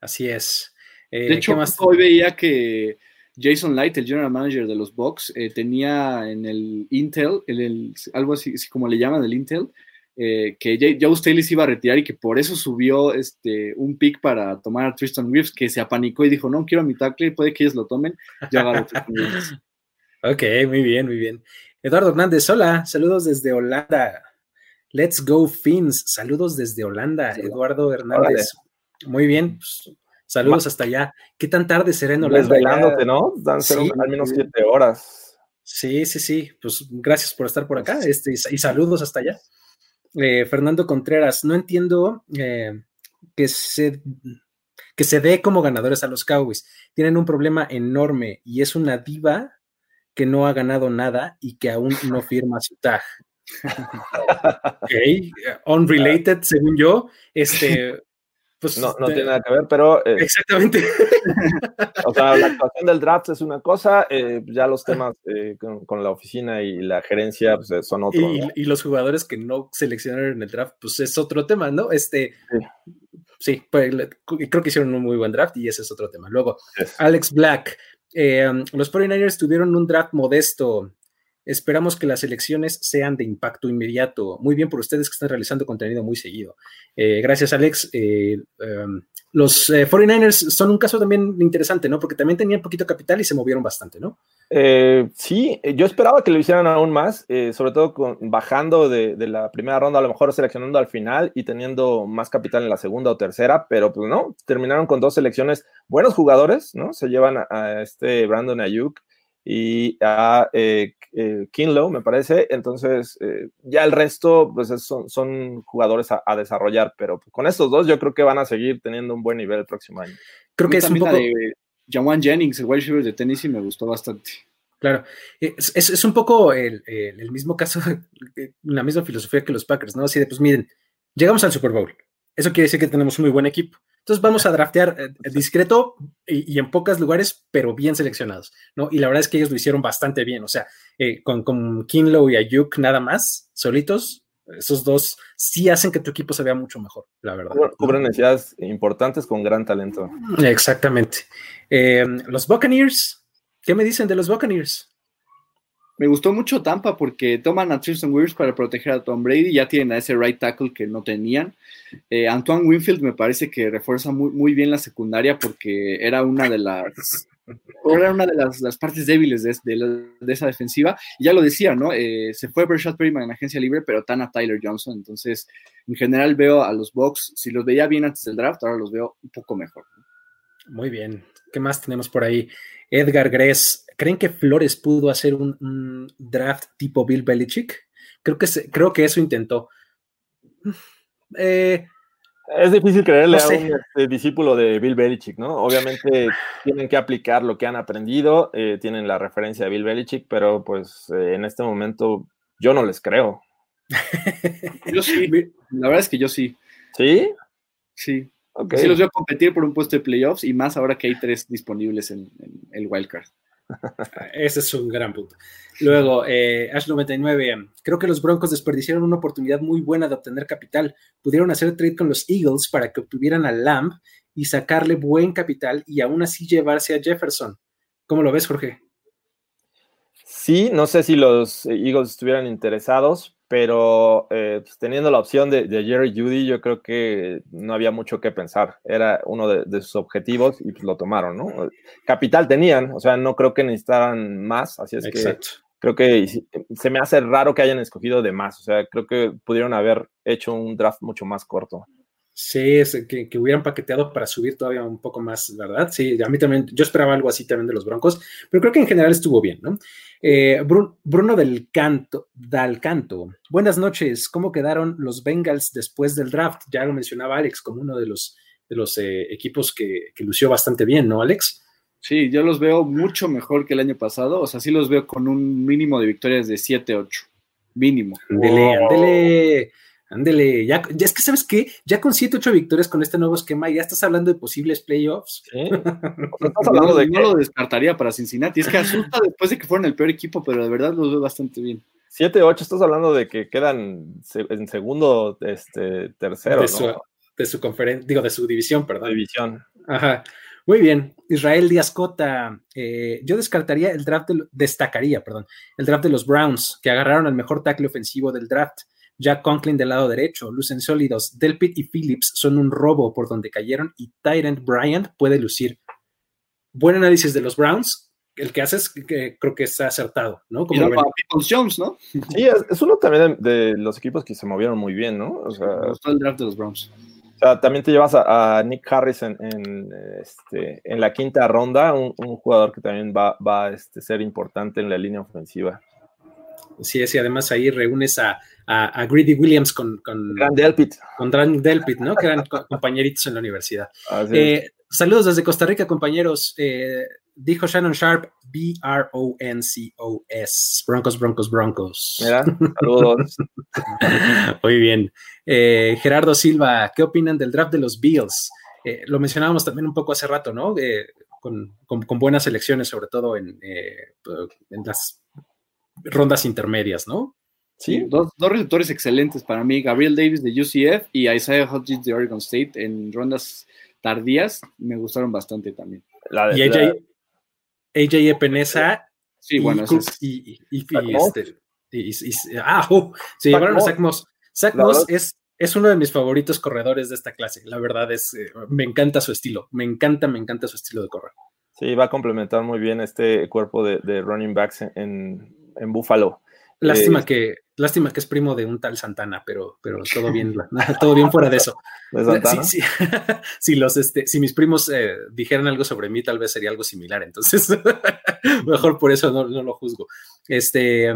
Así es. de hecho, hoy veía que Jason Light, el general manager de los Bucks, eh, tenía en el Intel, el, algo así, como le llaman el Intel, eh, que Joe Staley se iba a retirar y que por eso subió este, un pick para tomar a Tristan Reeves, que se apanicó y dijo, no, quiero a mi tackle, puede que ellos lo tomen, yo agarro Tristan <laughs> Ok, muy bien, muy bien. Eduardo Hernández, hola, saludos desde Holanda. Let's go Fins, saludos desde Holanda, Eduardo Hernández. Muy bien, pues, Saludos hasta allá. ¿Qué tan tarde será en Holanda? Desvelándote, ¿no? Dan al menos siete horas. Sí, sí, sí. Pues gracias por estar por acá este, y, saludos hasta allá. Eh, Fernando Contreras, no entiendo eh, que, se, que se dé como ganadores a los Cowboys. Tienen un problema enorme y es una diva que no ha ganado nada y que aún no firma su tag. <laughs> ok, unrelated, según yo. Este, pues, no, no tiene nada que ver, pero... Eh, exactamente. O sea, la actuación del draft es una cosa, eh, ya los temas eh, con, la oficina y la gerencia pues, son otros. Y, los jugadores que no seleccionaron en el draft, pues es otro tema, ¿no? Este, sí, pues, creo que hicieron un muy buen draft y ese es otro tema. Luego, Alex Black, los 49ers tuvieron un draft modesto, Esperamos que las elecciones sean de impacto inmediato. Muy bien por ustedes que están realizando contenido muy seguido. Eh, gracias, Alex. Eh, em, los 49ers eh, son un caso también interesante, ¿no? Porque también tenían poquito capital y se movieron bastante, ¿no? sí, yo esperaba que lo hicieran aún más, sobre todo bajando de, la primera ronda, a lo mejor seleccionando al final y teniendo más capital en la segunda o tercera, pero pues no, terminaron con dos selecciones, buenos jugadores, ¿no? Se llevan a este Brandon Ayuk y a eh, eh, Kinlow, me parece. Entonces, eh, ya el resto, pues son, son jugadores a, desarrollar, pero con estos dos yo creo que van a seguir teniendo un buen nivel el próximo año. Creo que es un poco... de Jawan Jennings, el wide receiver de Tennessee, me gustó bastante. Claro, es, es, un poco el, el, mismo caso, <laughs> la misma filosofía que los Packers, ¿no? Así de, pues miren, llegamos al Super Bowl. Eso quiere decir que tenemos un muy buen equipo. Entonces vamos a draftear eh, discreto y, en pocos lugares, pero bien seleccionados, ¿no? Y la verdad es que ellos lo hicieron bastante bien, o sea, eh, con, con Kinlow y Ayuk nada más, solitos, esos dos sí hacen que tu equipo se vea mucho mejor, la verdad. Cubren necesidades importantes con gran talento. Exactamente. Eh, los Buccaneers, ¿qué me dicen de los Buccaneers? Me gustó mucho Tampa porque toman a Tristan Wirfs para proteger a Tom Brady, ya tienen a ese right tackle que no tenían. Eh, Antoine Winfield me parece que refuerza muy, muy, bien la secundaria porque era una de las era una de las, partes débiles de, de, esa defensiva. Ya lo decía, ¿no? Eh, se fue Bershad Perryman en agencia libre, pero tan a Tyler Johnson. Entonces, en general veo a los Bucks, si los veía bien antes del draft, ahora los veo un poco mejor. Muy bien. ¿Qué más tenemos por ahí? Edgar Gress, ¿creen que Flores pudo hacer un, draft tipo Bill Belichick? Creo que, creo que eso intentó. Eh, es difícil creerle a un este, discípulo de Bill Belichick, ¿no? Obviamente <sighs> tienen que aplicar lo que han aprendido, eh, tienen la referencia de Bill Belichick, pero pues eh, en este momento yo no les creo. yo sí, <laughs> la verdad es que yo sí. ¿Sí? Sí. Ok. Sí los veo competir por un puesto de playoffs y más ahora que hay tres disponibles en, en el wildcard. <laughs> Ese es un gran punto. Luego, eh, Ash99, creo que los Broncos desperdiciaron una oportunidad muy buena de obtener capital. Pudieron hacer trade con los Eagles para que obtuvieran a Lamb y sacarle buen capital y aún así llevarse a Jefferson. ¿Cómo lo ves, Jorge? Sí, no sé si los Eagles estuvieran interesados, pero eh, pues, teniendo la opción de, de, Jerry Judy, yo creo que no había mucho que pensar. Era uno de, de, sus objetivos y pues lo tomaron, ¿no? Capital tenían, o sea, no creo que necesitaran más, así es Exacto. que creo que se me hace raro que hayan escogido de más, o sea, creo que pudieron haber hecho un draft mucho más corto. Sí, es que, que, hubieran paqueteado para subir todavía un poco más, ¿verdad? Sí, a mí también, yo esperaba algo así también de los Broncos, pero creo que en general estuvo bien, ¿no? Eh, Bruno, Bruno del Canto, Dal Canto, buenas noches, ¿cómo quedaron los Bengals después del draft? Ya lo mencionaba Alex como uno de los, de los eh, equipos que, que, lució bastante bien, ¿no, Alex? Sí, yo los veo mucho mejor que el año pasado, o sea, sí los veo con un mínimo de victorias de 7-8, mínimo. Andele, oh. andele. Ándele, ya, ya, es que sabes qué, ya con 7, 8 victorias con este nuevo esquema, ya estás hablando de posibles playoffs. ¿Sí? <laughs> estás hablando no, de no lo descartaría para Cincinnati, es que asusta después de que fueron el peor equipo, pero de verdad los veo bastante bien. 7, 8, estás hablando de que quedan en segundo, este, tercero. De su, ¿no? de su conferencia, digo, de su división, perdón. División. Ajá. Muy bien, Israel Díaz Cota. Eh, yo descartaría el draft, de, destacaría, perdón, el draft de los Browns, que agarraron al mejor tackle ofensivo del draft. Jack Conklin del lado derecho, lucen sólidos. Delpit y Phillips son un robo por donde cayeron y Tyrant Bryant puede lucir. Buen análisis de los Browns. El que haces que creo que está acertado, ¿no? Como no, Jones, ¿no? <laughs> Sí, es, es uno también de, de, los equipos que se movieron muy bien, ¿no? O sea, Me gustó el draft de los Browns. O sea, también te llevas a, a Nick Harris en, en, este, en, la quinta ronda, un, un jugador que también va, va a este, ser importante en la línea ofensiva. Sí, es, y además ahí reúnes a, a, a Greedy Williams con, con Delpit. Con Gran Delpit, ¿no? Que eran compañeritos en la universidad. Eh, saludos desde Costa Rica, compañeros. Eh, dijo Shannon Sharp, B-R-O-N-C-O-S. Broncos, Broncos, Broncos. Mira, <laughs> saludos. Muy bien. Eh, Gerardo Silva, ¿qué opinan del draft de los Bills? Eh, lo mencionábamos también un poco hace rato, ¿no? Eh, con, con, con, buenas elecciones, sobre todo en, en las rondas intermedias, ¿no? Sí, dos, dos, receptores excelentes para mí, Gabriel Davis de UCF y Isaiah Hodgins de Oregon State en rondas tardías, me gustaron bastante también. La, y AJ, la... AJ Epenesa sí, bueno, y, es... y, y, y este, ah, uh, se llevaron a Zach Moss. Zach Moss es, es uno de mis favoritos corredores de esta clase, la verdad es, eh, me encanta su estilo, me encanta, me encanta su estilo de correr. Sí, va a complementar muy bien este cuerpo de, de running backs en, en Buffalo. Lástima, eh, que, lástima que es primo de un tal Santana, pero, pero <laughs> todo bien, <laughs> todo bien fuera de eso. ¿De Santana? Sí, sí. <laughs> si, los, este, si mis primos eh, dijeran algo sobre mí, tal vez sería algo similar. Entonces, mejor por eso no, no, lo juzgo. Este,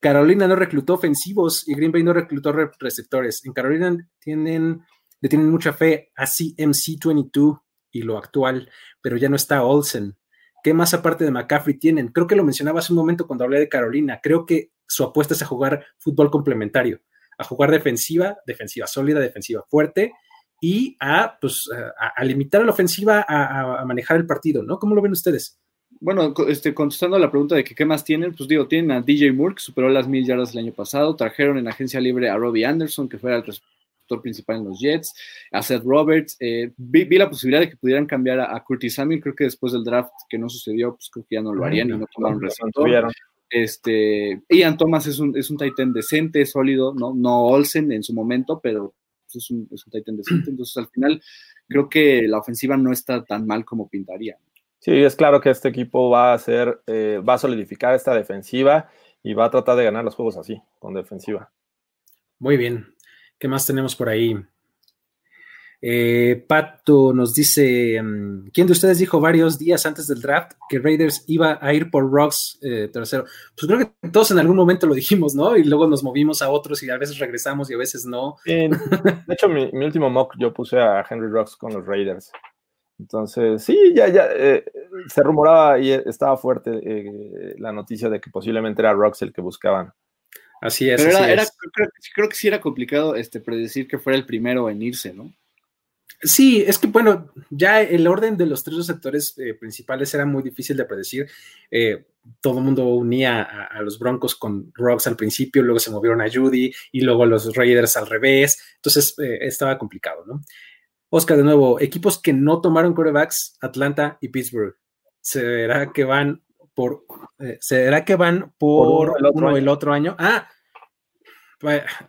Carolina no reclutó ofensivos y Green Bay no reclutó re receptores. En Carolina tienen, le tienen mucha fe a CMC22 y lo actual, pero ya no está Olsen. ¿Qué más aparte de McCaffrey tienen? Creo que lo mencionaba hace un momento cuando hablé de Carolina. Creo que su apuesta es a jugar fútbol complementario, a jugar defensiva, defensiva sólida, defensiva fuerte y a, pues, a, a limitar a la ofensiva a, manejar el partido, ¿no? ¿Cómo lo ven ustedes? Bueno, este, contestando a la pregunta de qué más tienen, pues digo, tienen a DJ Moore, que superó las mil yardas el año pasado, trajeron en agencia libre a Robbie Anderson, que fue el principal en los Jets, a Seth Roberts. Eh, vi, vi, la posibilidad de que pudieran cambiar a, a, Curtis Samuel, creo que después del draft que no sucedió, pues creo que ya no lo harían no, y no tomaron receptor. Este, Ian Thomas es un, es un Titan decente, sólido, ¿no? No Olsen en su momento, pero es un, es un Titan decente. <clears throat> Entonces, al final, creo que la ofensiva no está tan mal como pintaría. Sí, es claro que este equipo va a hacer, eh, va a solidificar esta defensiva y va a tratar de ganar los juegos así, con defensiva. Muy bien. ¿Qué más tenemos por ahí? Eh, Pato nos dice, ¿quién de ustedes dijo varios días antes del draft que Raiders iba a ir por Rocks eh, tercero? Pues creo que todos en algún momento lo dijimos, ¿no? Y luego nos movimos a otros y a veces regresamos y a veces no. Sí, de hecho, mi, mi, último mock yo puse a Henry Rocks con los Raiders. Entonces, sí, ya, ya eh, se rumoraba y estaba fuerte eh, la noticia de que posiblemente era Rocks el que buscaban. Así es. Pero así era, era es. creo, creo, que sí era complicado este, predecir que fuera el primero en irse, ¿no? Sí, es que bueno, ya el orden de los tres receptores eh, principales era muy difícil de predecir. Eh, todo el mundo unía a, a, los Broncos con Rocks al principio, luego se movieron a Judy y luego los Raiders al revés. Entonces eh, estaba complicado, ¿no? Oscar, de nuevo, equipos que no tomaron quarterbacks, Atlanta y Pittsburgh. ¿Será que van por, eh, ¿será que van por, por uno, el, otro uno el, otro año? Ah,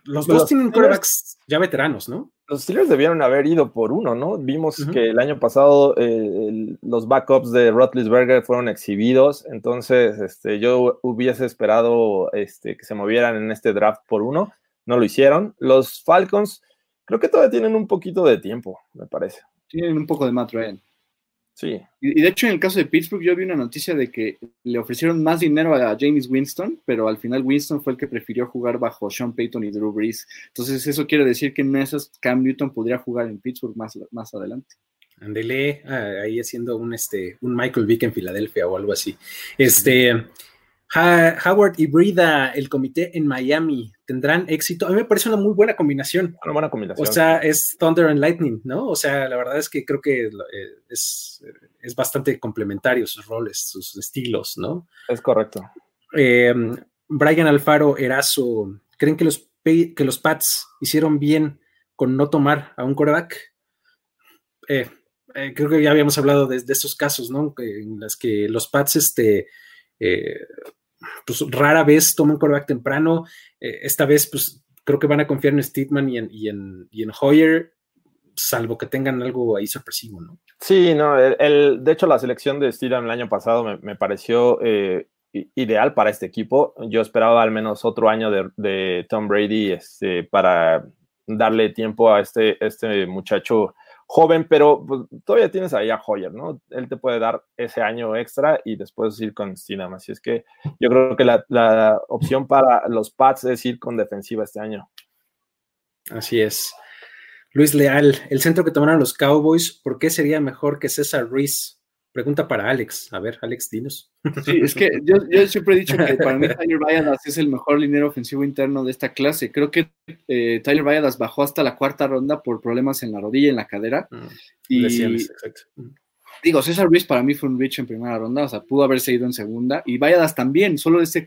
los dos tienen quarterbacks ya veteranos, ¿no? Los Steelers debieron haber ido por uno, ¿no? Vimos uh -huh. que el año pasado eh, el, los backups de Rotlisberger fueron exhibidos, entonces este, yo hubiese esperado este, que se movieran en este draft por uno, no lo hicieron. Los Falcons creo que todavía tienen un poquito de tiempo, me parece. Tienen un poco de Matt Ryan. Sí. Y, y, de hecho, en el caso de Pittsburgh, yo vi una noticia de que le ofrecieron más dinero a James Winston, pero al final Winston fue el que prefirió jugar bajo Sean Payton y Drew Brees. Entonces, eso quiere decir que en esas Cam Newton podría jugar en Pittsburgh más, más adelante. Andele, ah, ahí haciendo un, este, un Michael Vick en Filadelfia o algo así. Este. Ha Howard y Brida, el comité en Miami, tendrán éxito. A mí me parece una muy buena combinación. Una buena combinación. O sea, es Thunder and Lightning, ¿no? O sea, la verdad es que creo que es, es bastante complementario sus roles, sus estilos, ¿no? Es correcto. Eh, Brian Alfaro, Erazo, ¿creen que los, que los Pats hicieron bien con no tomar a un quarterback? Eh, eh, creo que ya habíamos hablado de, de esos casos, ¿no? En las que los Pats, este, eh, pues rara vez toman quarterback temprano. Eh, esta vez, pues creo que van a confiar en Steedman y en, y en, y en Hoyer, salvo que tengan algo ahí sorpresivo, ¿no? Sí, no, el, de hecho la selección de Steedman el año pasado me, me pareció eh, ideal para este equipo. Yo esperaba al menos otro año de, de Tom Brady este, para darle tiempo a este, este muchacho joven, pero pues, todavía tienes ahí a Hoyer, ¿no? Él te puede dar ese año extra y después ir con Stinam. Así es que yo creo que la, la, opción para los Pats es ir con defensiva este año. Así es. Luis Leal, el centro que tomaron los Cowboys, ¿por qué sería mejor que César Ruiz? Pregunta para Alex. A ver, Alex, dinos. Sí, es que yo, yo siempre he dicho que para mí Tyler Valladas es el mejor linero ofensivo interno de esta clase. Creo que eh, Tyler Valladas bajó hasta la cuarta ronda por problemas en la rodilla y en la cadera. Mm, y lesiones, exacto. Digo, César Ruiz para mí fue un reach en primera ronda, o sea, pudo haberse ido en segunda. Y Valladas también, solo ese,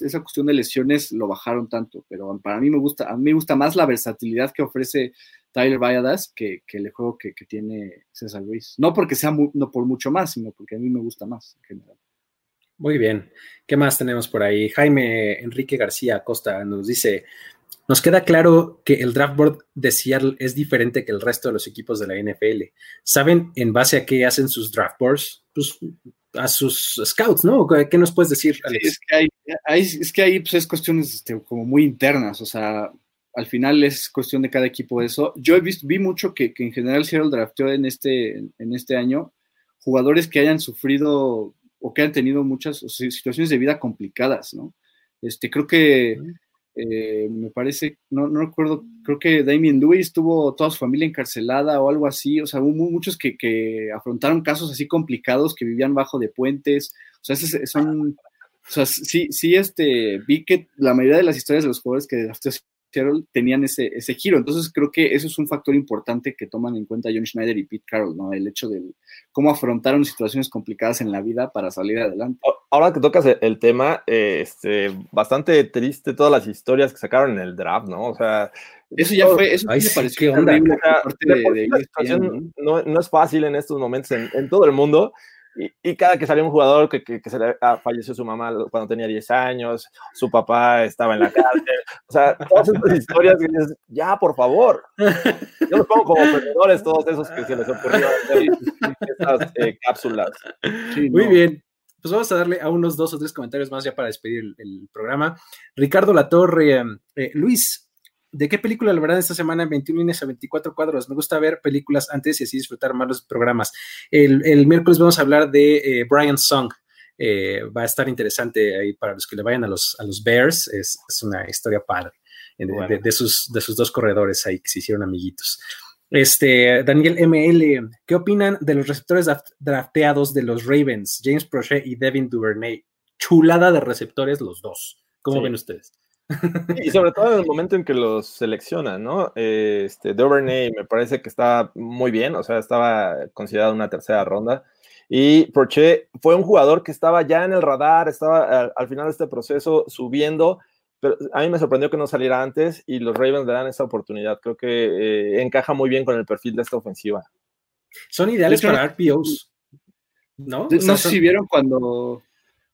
esa cuestión de lesiones lo bajaron tanto. Pero para mí me gusta, a mí me gusta más la versatilidad que ofrece Tyler Valladas que, que el juego que, que, tiene César Ruiz. No porque sea no por mucho más, sino porque a mí me gusta más en general. Muy bien. ¿Qué más tenemos por ahí? Jaime Enrique García Acosta nos dice: Nos queda claro que el draft board de Seattle es diferente que el resto de los equipos de la NFL. ¿Saben en base a qué hacen sus draft boards? Pues a sus scouts, ¿no? ¿Qué nos puedes decir? Alex? Sí, es que es que ahí pues, es cuestiones este, como muy internas, o sea, al final es cuestión de cada equipo eso. Yo he visto, vi mucho que, que en general Seattle drafteó en este, en este año jugadores que hayan sufrido o que hayan tenido muchas situaciones de vida complicadas, ¿no? Este, creo que eh, me parece, no, no recuerdo, creo que Damien Lewis tuvo toda su familia encarcelada o algo así, o sea, hubo muchos que, que afrontaron casos así complicados, que vivían bajo de puentes, o sea, esos son, o sea, sí, sí, este, vi que la mayoría de las historias de los jugadores que Seattle tenían ese, ese giro. Entonces creo que eso es un factor importante que toman en cuenta John Schneider y Pete Carroll, ¿no? El hecho de cómo afrontaron situaciones complicadas en la vida para salir adelante. Ahora que tocas el tema, eh, este, bastante triste todas las historias que sacaron en el draft, ¿no? O sea, eso ya fue, eso Ay, me sí, pareció horrible o sea, por parte de, de de la ESPN, situación no, no es fácil en estos momentos en, en todo el mundo. Y, y, cada que salió un jugador que, que, que se le, ah, falleció su mamá cuando tenía 10 años, su papá estaba en la cárcel, o sea, todas estas historias que dices, ya, por favor. Yo los pongo como perdedores todos esos que se les ocurrió hacer estas eh, cápsulas. Sí, Muy no. bien. Pues vamos a darle a unos dos o tres comentarios más ya para despedir el, el programa. Ricardo Latorre, eh, Luis, ¿De qué película la verdad esta semana en 21 líneas a 24 cuadros? Me gusta ver películas antes y así disfrutar más los programas. El, el miércoles vamos a hablar de eh, Brian Song. Eh, va a estar interesante ahí para los que le vayan a los, a los Bears. Es, es una historia padre de, bueno. de, de, sus, de sus dos corredores ahí que se hicieron amiguitos. Este, Daniel ML, ¿qué opinan de los receptores drafteados de los Ravens? James Prochet y Devin Duvernay. Chulada de receptores los dos. ¿Cómo sí. ven ustedes? Y sobre todo en el momento en que los seleccionan, ¿no? Este, Duvernay me parece que está muy bien, o sea, estaba considerado una tercera ronda. Y Porche fue un jugador que estaba ya en el radar, estaba al, final de este proceso subiendo, pero a mí me sorprendió que no saliera antes y los Ravens le dan esa oportunidad. Creo que eh, encaja muy bien con el perfil de esta ofensiva. Son ideales para RPOs, ¿no? No sé si vieron cuando,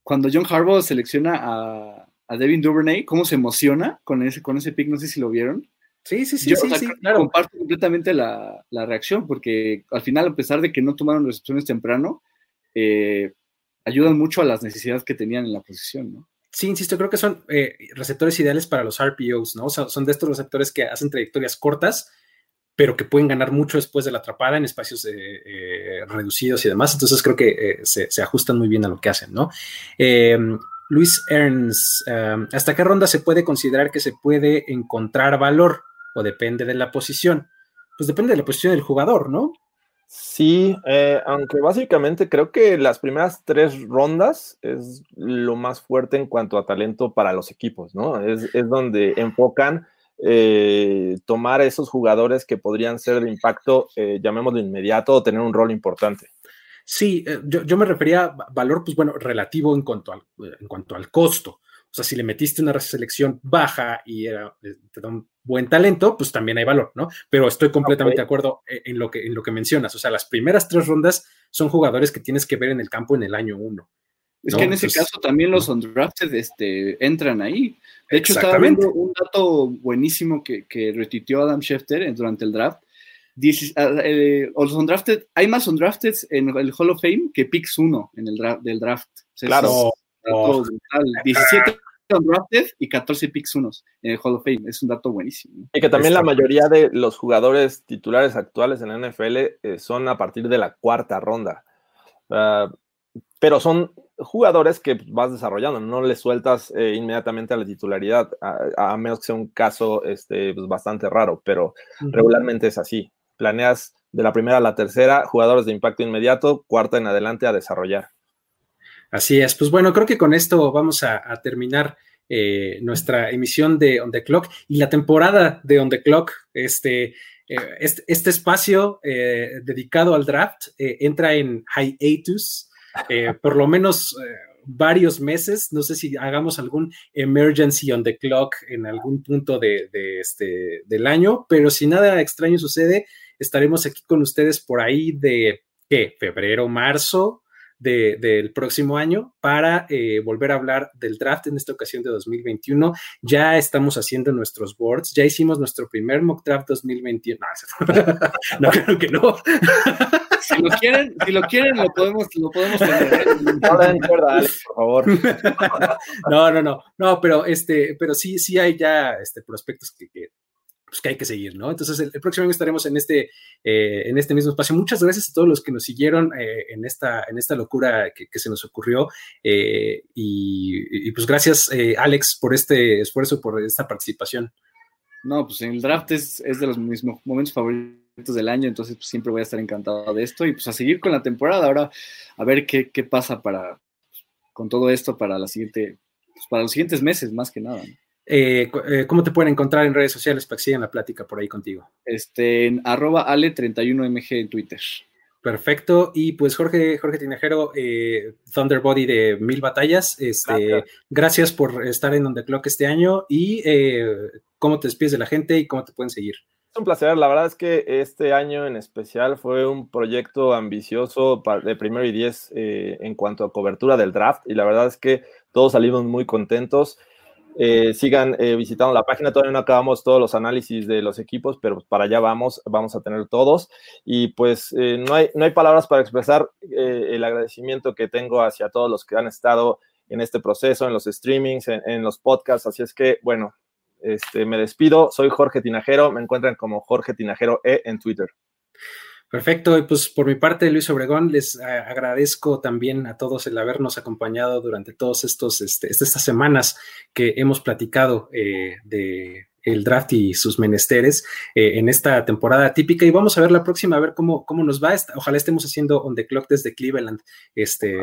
cuando John Harbaugh selecciona a, a Devin Duvernay, cómo se emociona con ese, con ese pick, no sé si lo vieron. Sí, sí, sí, sí, claro. Comparto completamente la, reacción, porque al final, a pesar de que no tomaron recepciones temprano, eh, ayudan mucho a las necesidades que tenían en la posición, ¿no? Sí, insisto, creo que son eh, receptores ideales para los RPOs, ¿no? O sea, son de estos receptores que hacen trayectorias cortas, pero que pueden ganar mucho después de la atrapada en espacios eh, reducidos y demás. Entonces creo que se, se, ajustan muy bien a lo que hacen, ¿no? Luis Ernst, ¿hasta qué ronda se puede considerar que se puede encontrar valor? ¿O depende de la posición? Pues depende de la posición del jugador, ¿no? Sí, eh, aunque básicamente creo que las primeras tres rondas es lo más fuerte en cuanto a talento para los equipos, ¿no? Es, donde enfocan eh, tomar esos jugadores que podrían ser de impacto, eh, llamémoslo inmediato, o tener un rol importante. Sí, yo, me refería a valor, pues bueno, relativo en cuanto al, en cuanto al costo. O sea, si le metiste una selección baja y era, eh, te da un buen talento, pues también hay valor, ¿no? Pero estoy completamente de acuerdo en lo, que, en lo que mencionas. O sea, las primeras tres rondas son jugadores que tienes que ver en el campo en el año uno. Es que en ese caso también los undrafted este, entran ahí. De hecho, estaba viendo un dato buenísimo que, que retuiteó Adam Schefter durante el draft. Ah, eh, los undrafted, hay más undrafted en el Hall of Fame que picks uno en el draft, del draft. claro. 17 undrafted y 14 picks unos en el Hall of Fame. Es un dato buenísimo. Y que también la mayoría de los jugadores titulares actuales en la NFL eh, son a partir de la cuarta ronda. Ah, pero son jugadores que vas desarrollando, no le sueltas eh, inmediatamente a la titularidad, a, menos que sea un caso este, pues, bastante raro, pero regularmente es así. Planeas de la primera a la tercera, jugadores de impacto inmediato, cuarta en adelante a desarrollar. Así es, pues bueno, creo que con esto vamos a, terminar eh, nuestra emisión de On the Clock y la temporada de On the Clock. Este, eh, este, este, espacio eh, dedicado al draft entra en hiatus, <laughs> por lo menos varios meses. No sé si hagamos algún emergency on the clock en algún punto de, este, del año, pero si nada extraño sucede, estaremos aquí con ustedes por ahí de ¿qué? febrero, marzo del próximo año para eh, volver a hablar del draft en esta ocasión de 2021. Ya estamos haciendo nuestros boards, ya hicimos nuestro primer mock draft 2021. No, creo <laughs> que no. Si lo quieren, si lo quieren, lo podemos, lo podemos por favor. <laughs> No, no, no, no, pero este, pero sí, sí hay ya este prospectos que pues, que hay que seguir, ¿no? Entonces, el, próximo año estaremos en este, eh, en este mismo espacio. Muchas gracias a todos los que nos siguieron eh, en, esta, en esta locura que, se nos ocurrió. Eh, y, pues gracias, Alex, por este esfuerzo, por esta participación. No, pues el draft es, de los mismos momentos favoritos del año, entonces pues, siempre voy a estar encantado de esto y pues a seguir con la temporada. Ahora, a ver qué, pasa para con todo esto para la siguiente, pues, para los siguientes meses, más que nada. Eh, eh, ¿Cómo te pueden encontrar en redes sociales para que sigan la plática por ahí contigo? Este, en arroba ale31mg en Twitter. Perfecto. Y pues Jorge, Jorge Tinajero, eh, Thunderbody de Mil Batallas, este, gracias. por estar en On The Clock este año y cómo te despides de la gente y cómo te pueden seguir. Es un placer. La verdad es que este año en especial fue un proyecto ambicioso de primero y diez en cuanto a cobertura del draft y la verdad es que todos salimos muy contentos. Eh, sigan eh, visitando la página, todavía no acabamos todos los análisis de los equipos, pero para allá vamos, vamos a tener todos. Y pues eh, no, hay, no hay palabras para expresar el agradecimiento que tengo hacia todos los que han estado en este proceso, en los streamings, en, los podcasts. Así es que, bueno, este, me despido. Soy Jorge Tinajero, me encuentran como Jorge Tinajero E en Twitter. Perfecto, y pues por mi parte, Luis Obregón, les eh, agradezco también a todos el habernos acompañado durante todos estos, este, estas semanas que hemos platicado eh, de el draft y sus menesteres eh, en esta temporada típica y vamos a ver la próxima, a ver cómo, cómo nos va. Ojalá estemos haciendo on the clock desde Cleveland este,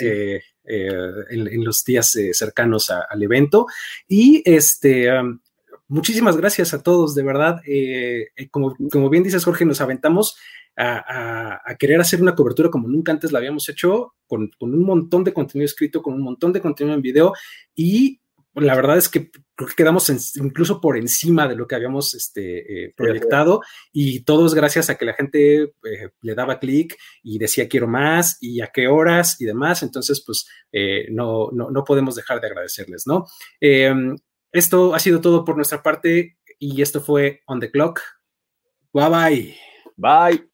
eh, eh, en, los días cercanos al evento. Y este, um, muchísimas gracias a todos, de verdad. como, como bien dices, Jorge, nos aventamos a, querer hacer una cobertura como nunca antes la habíamos hecho, con, con, un montón de contenido escrito, con un montón de contenido en video y la verdad es que creo que quedamos incluso por encima de lo que habíamos este, eh, proyectado y todo es gracias a que la gente eh, le daba clic y decía quiero más y a qué horas y demás. Entonces, pues eh, no, no, no, podemos dejar de agradecerles, ¿no? Em, esto ha sido todo por nuestra parte y esto fue On the Clock. Bye bye. Bye.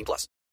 18 plus.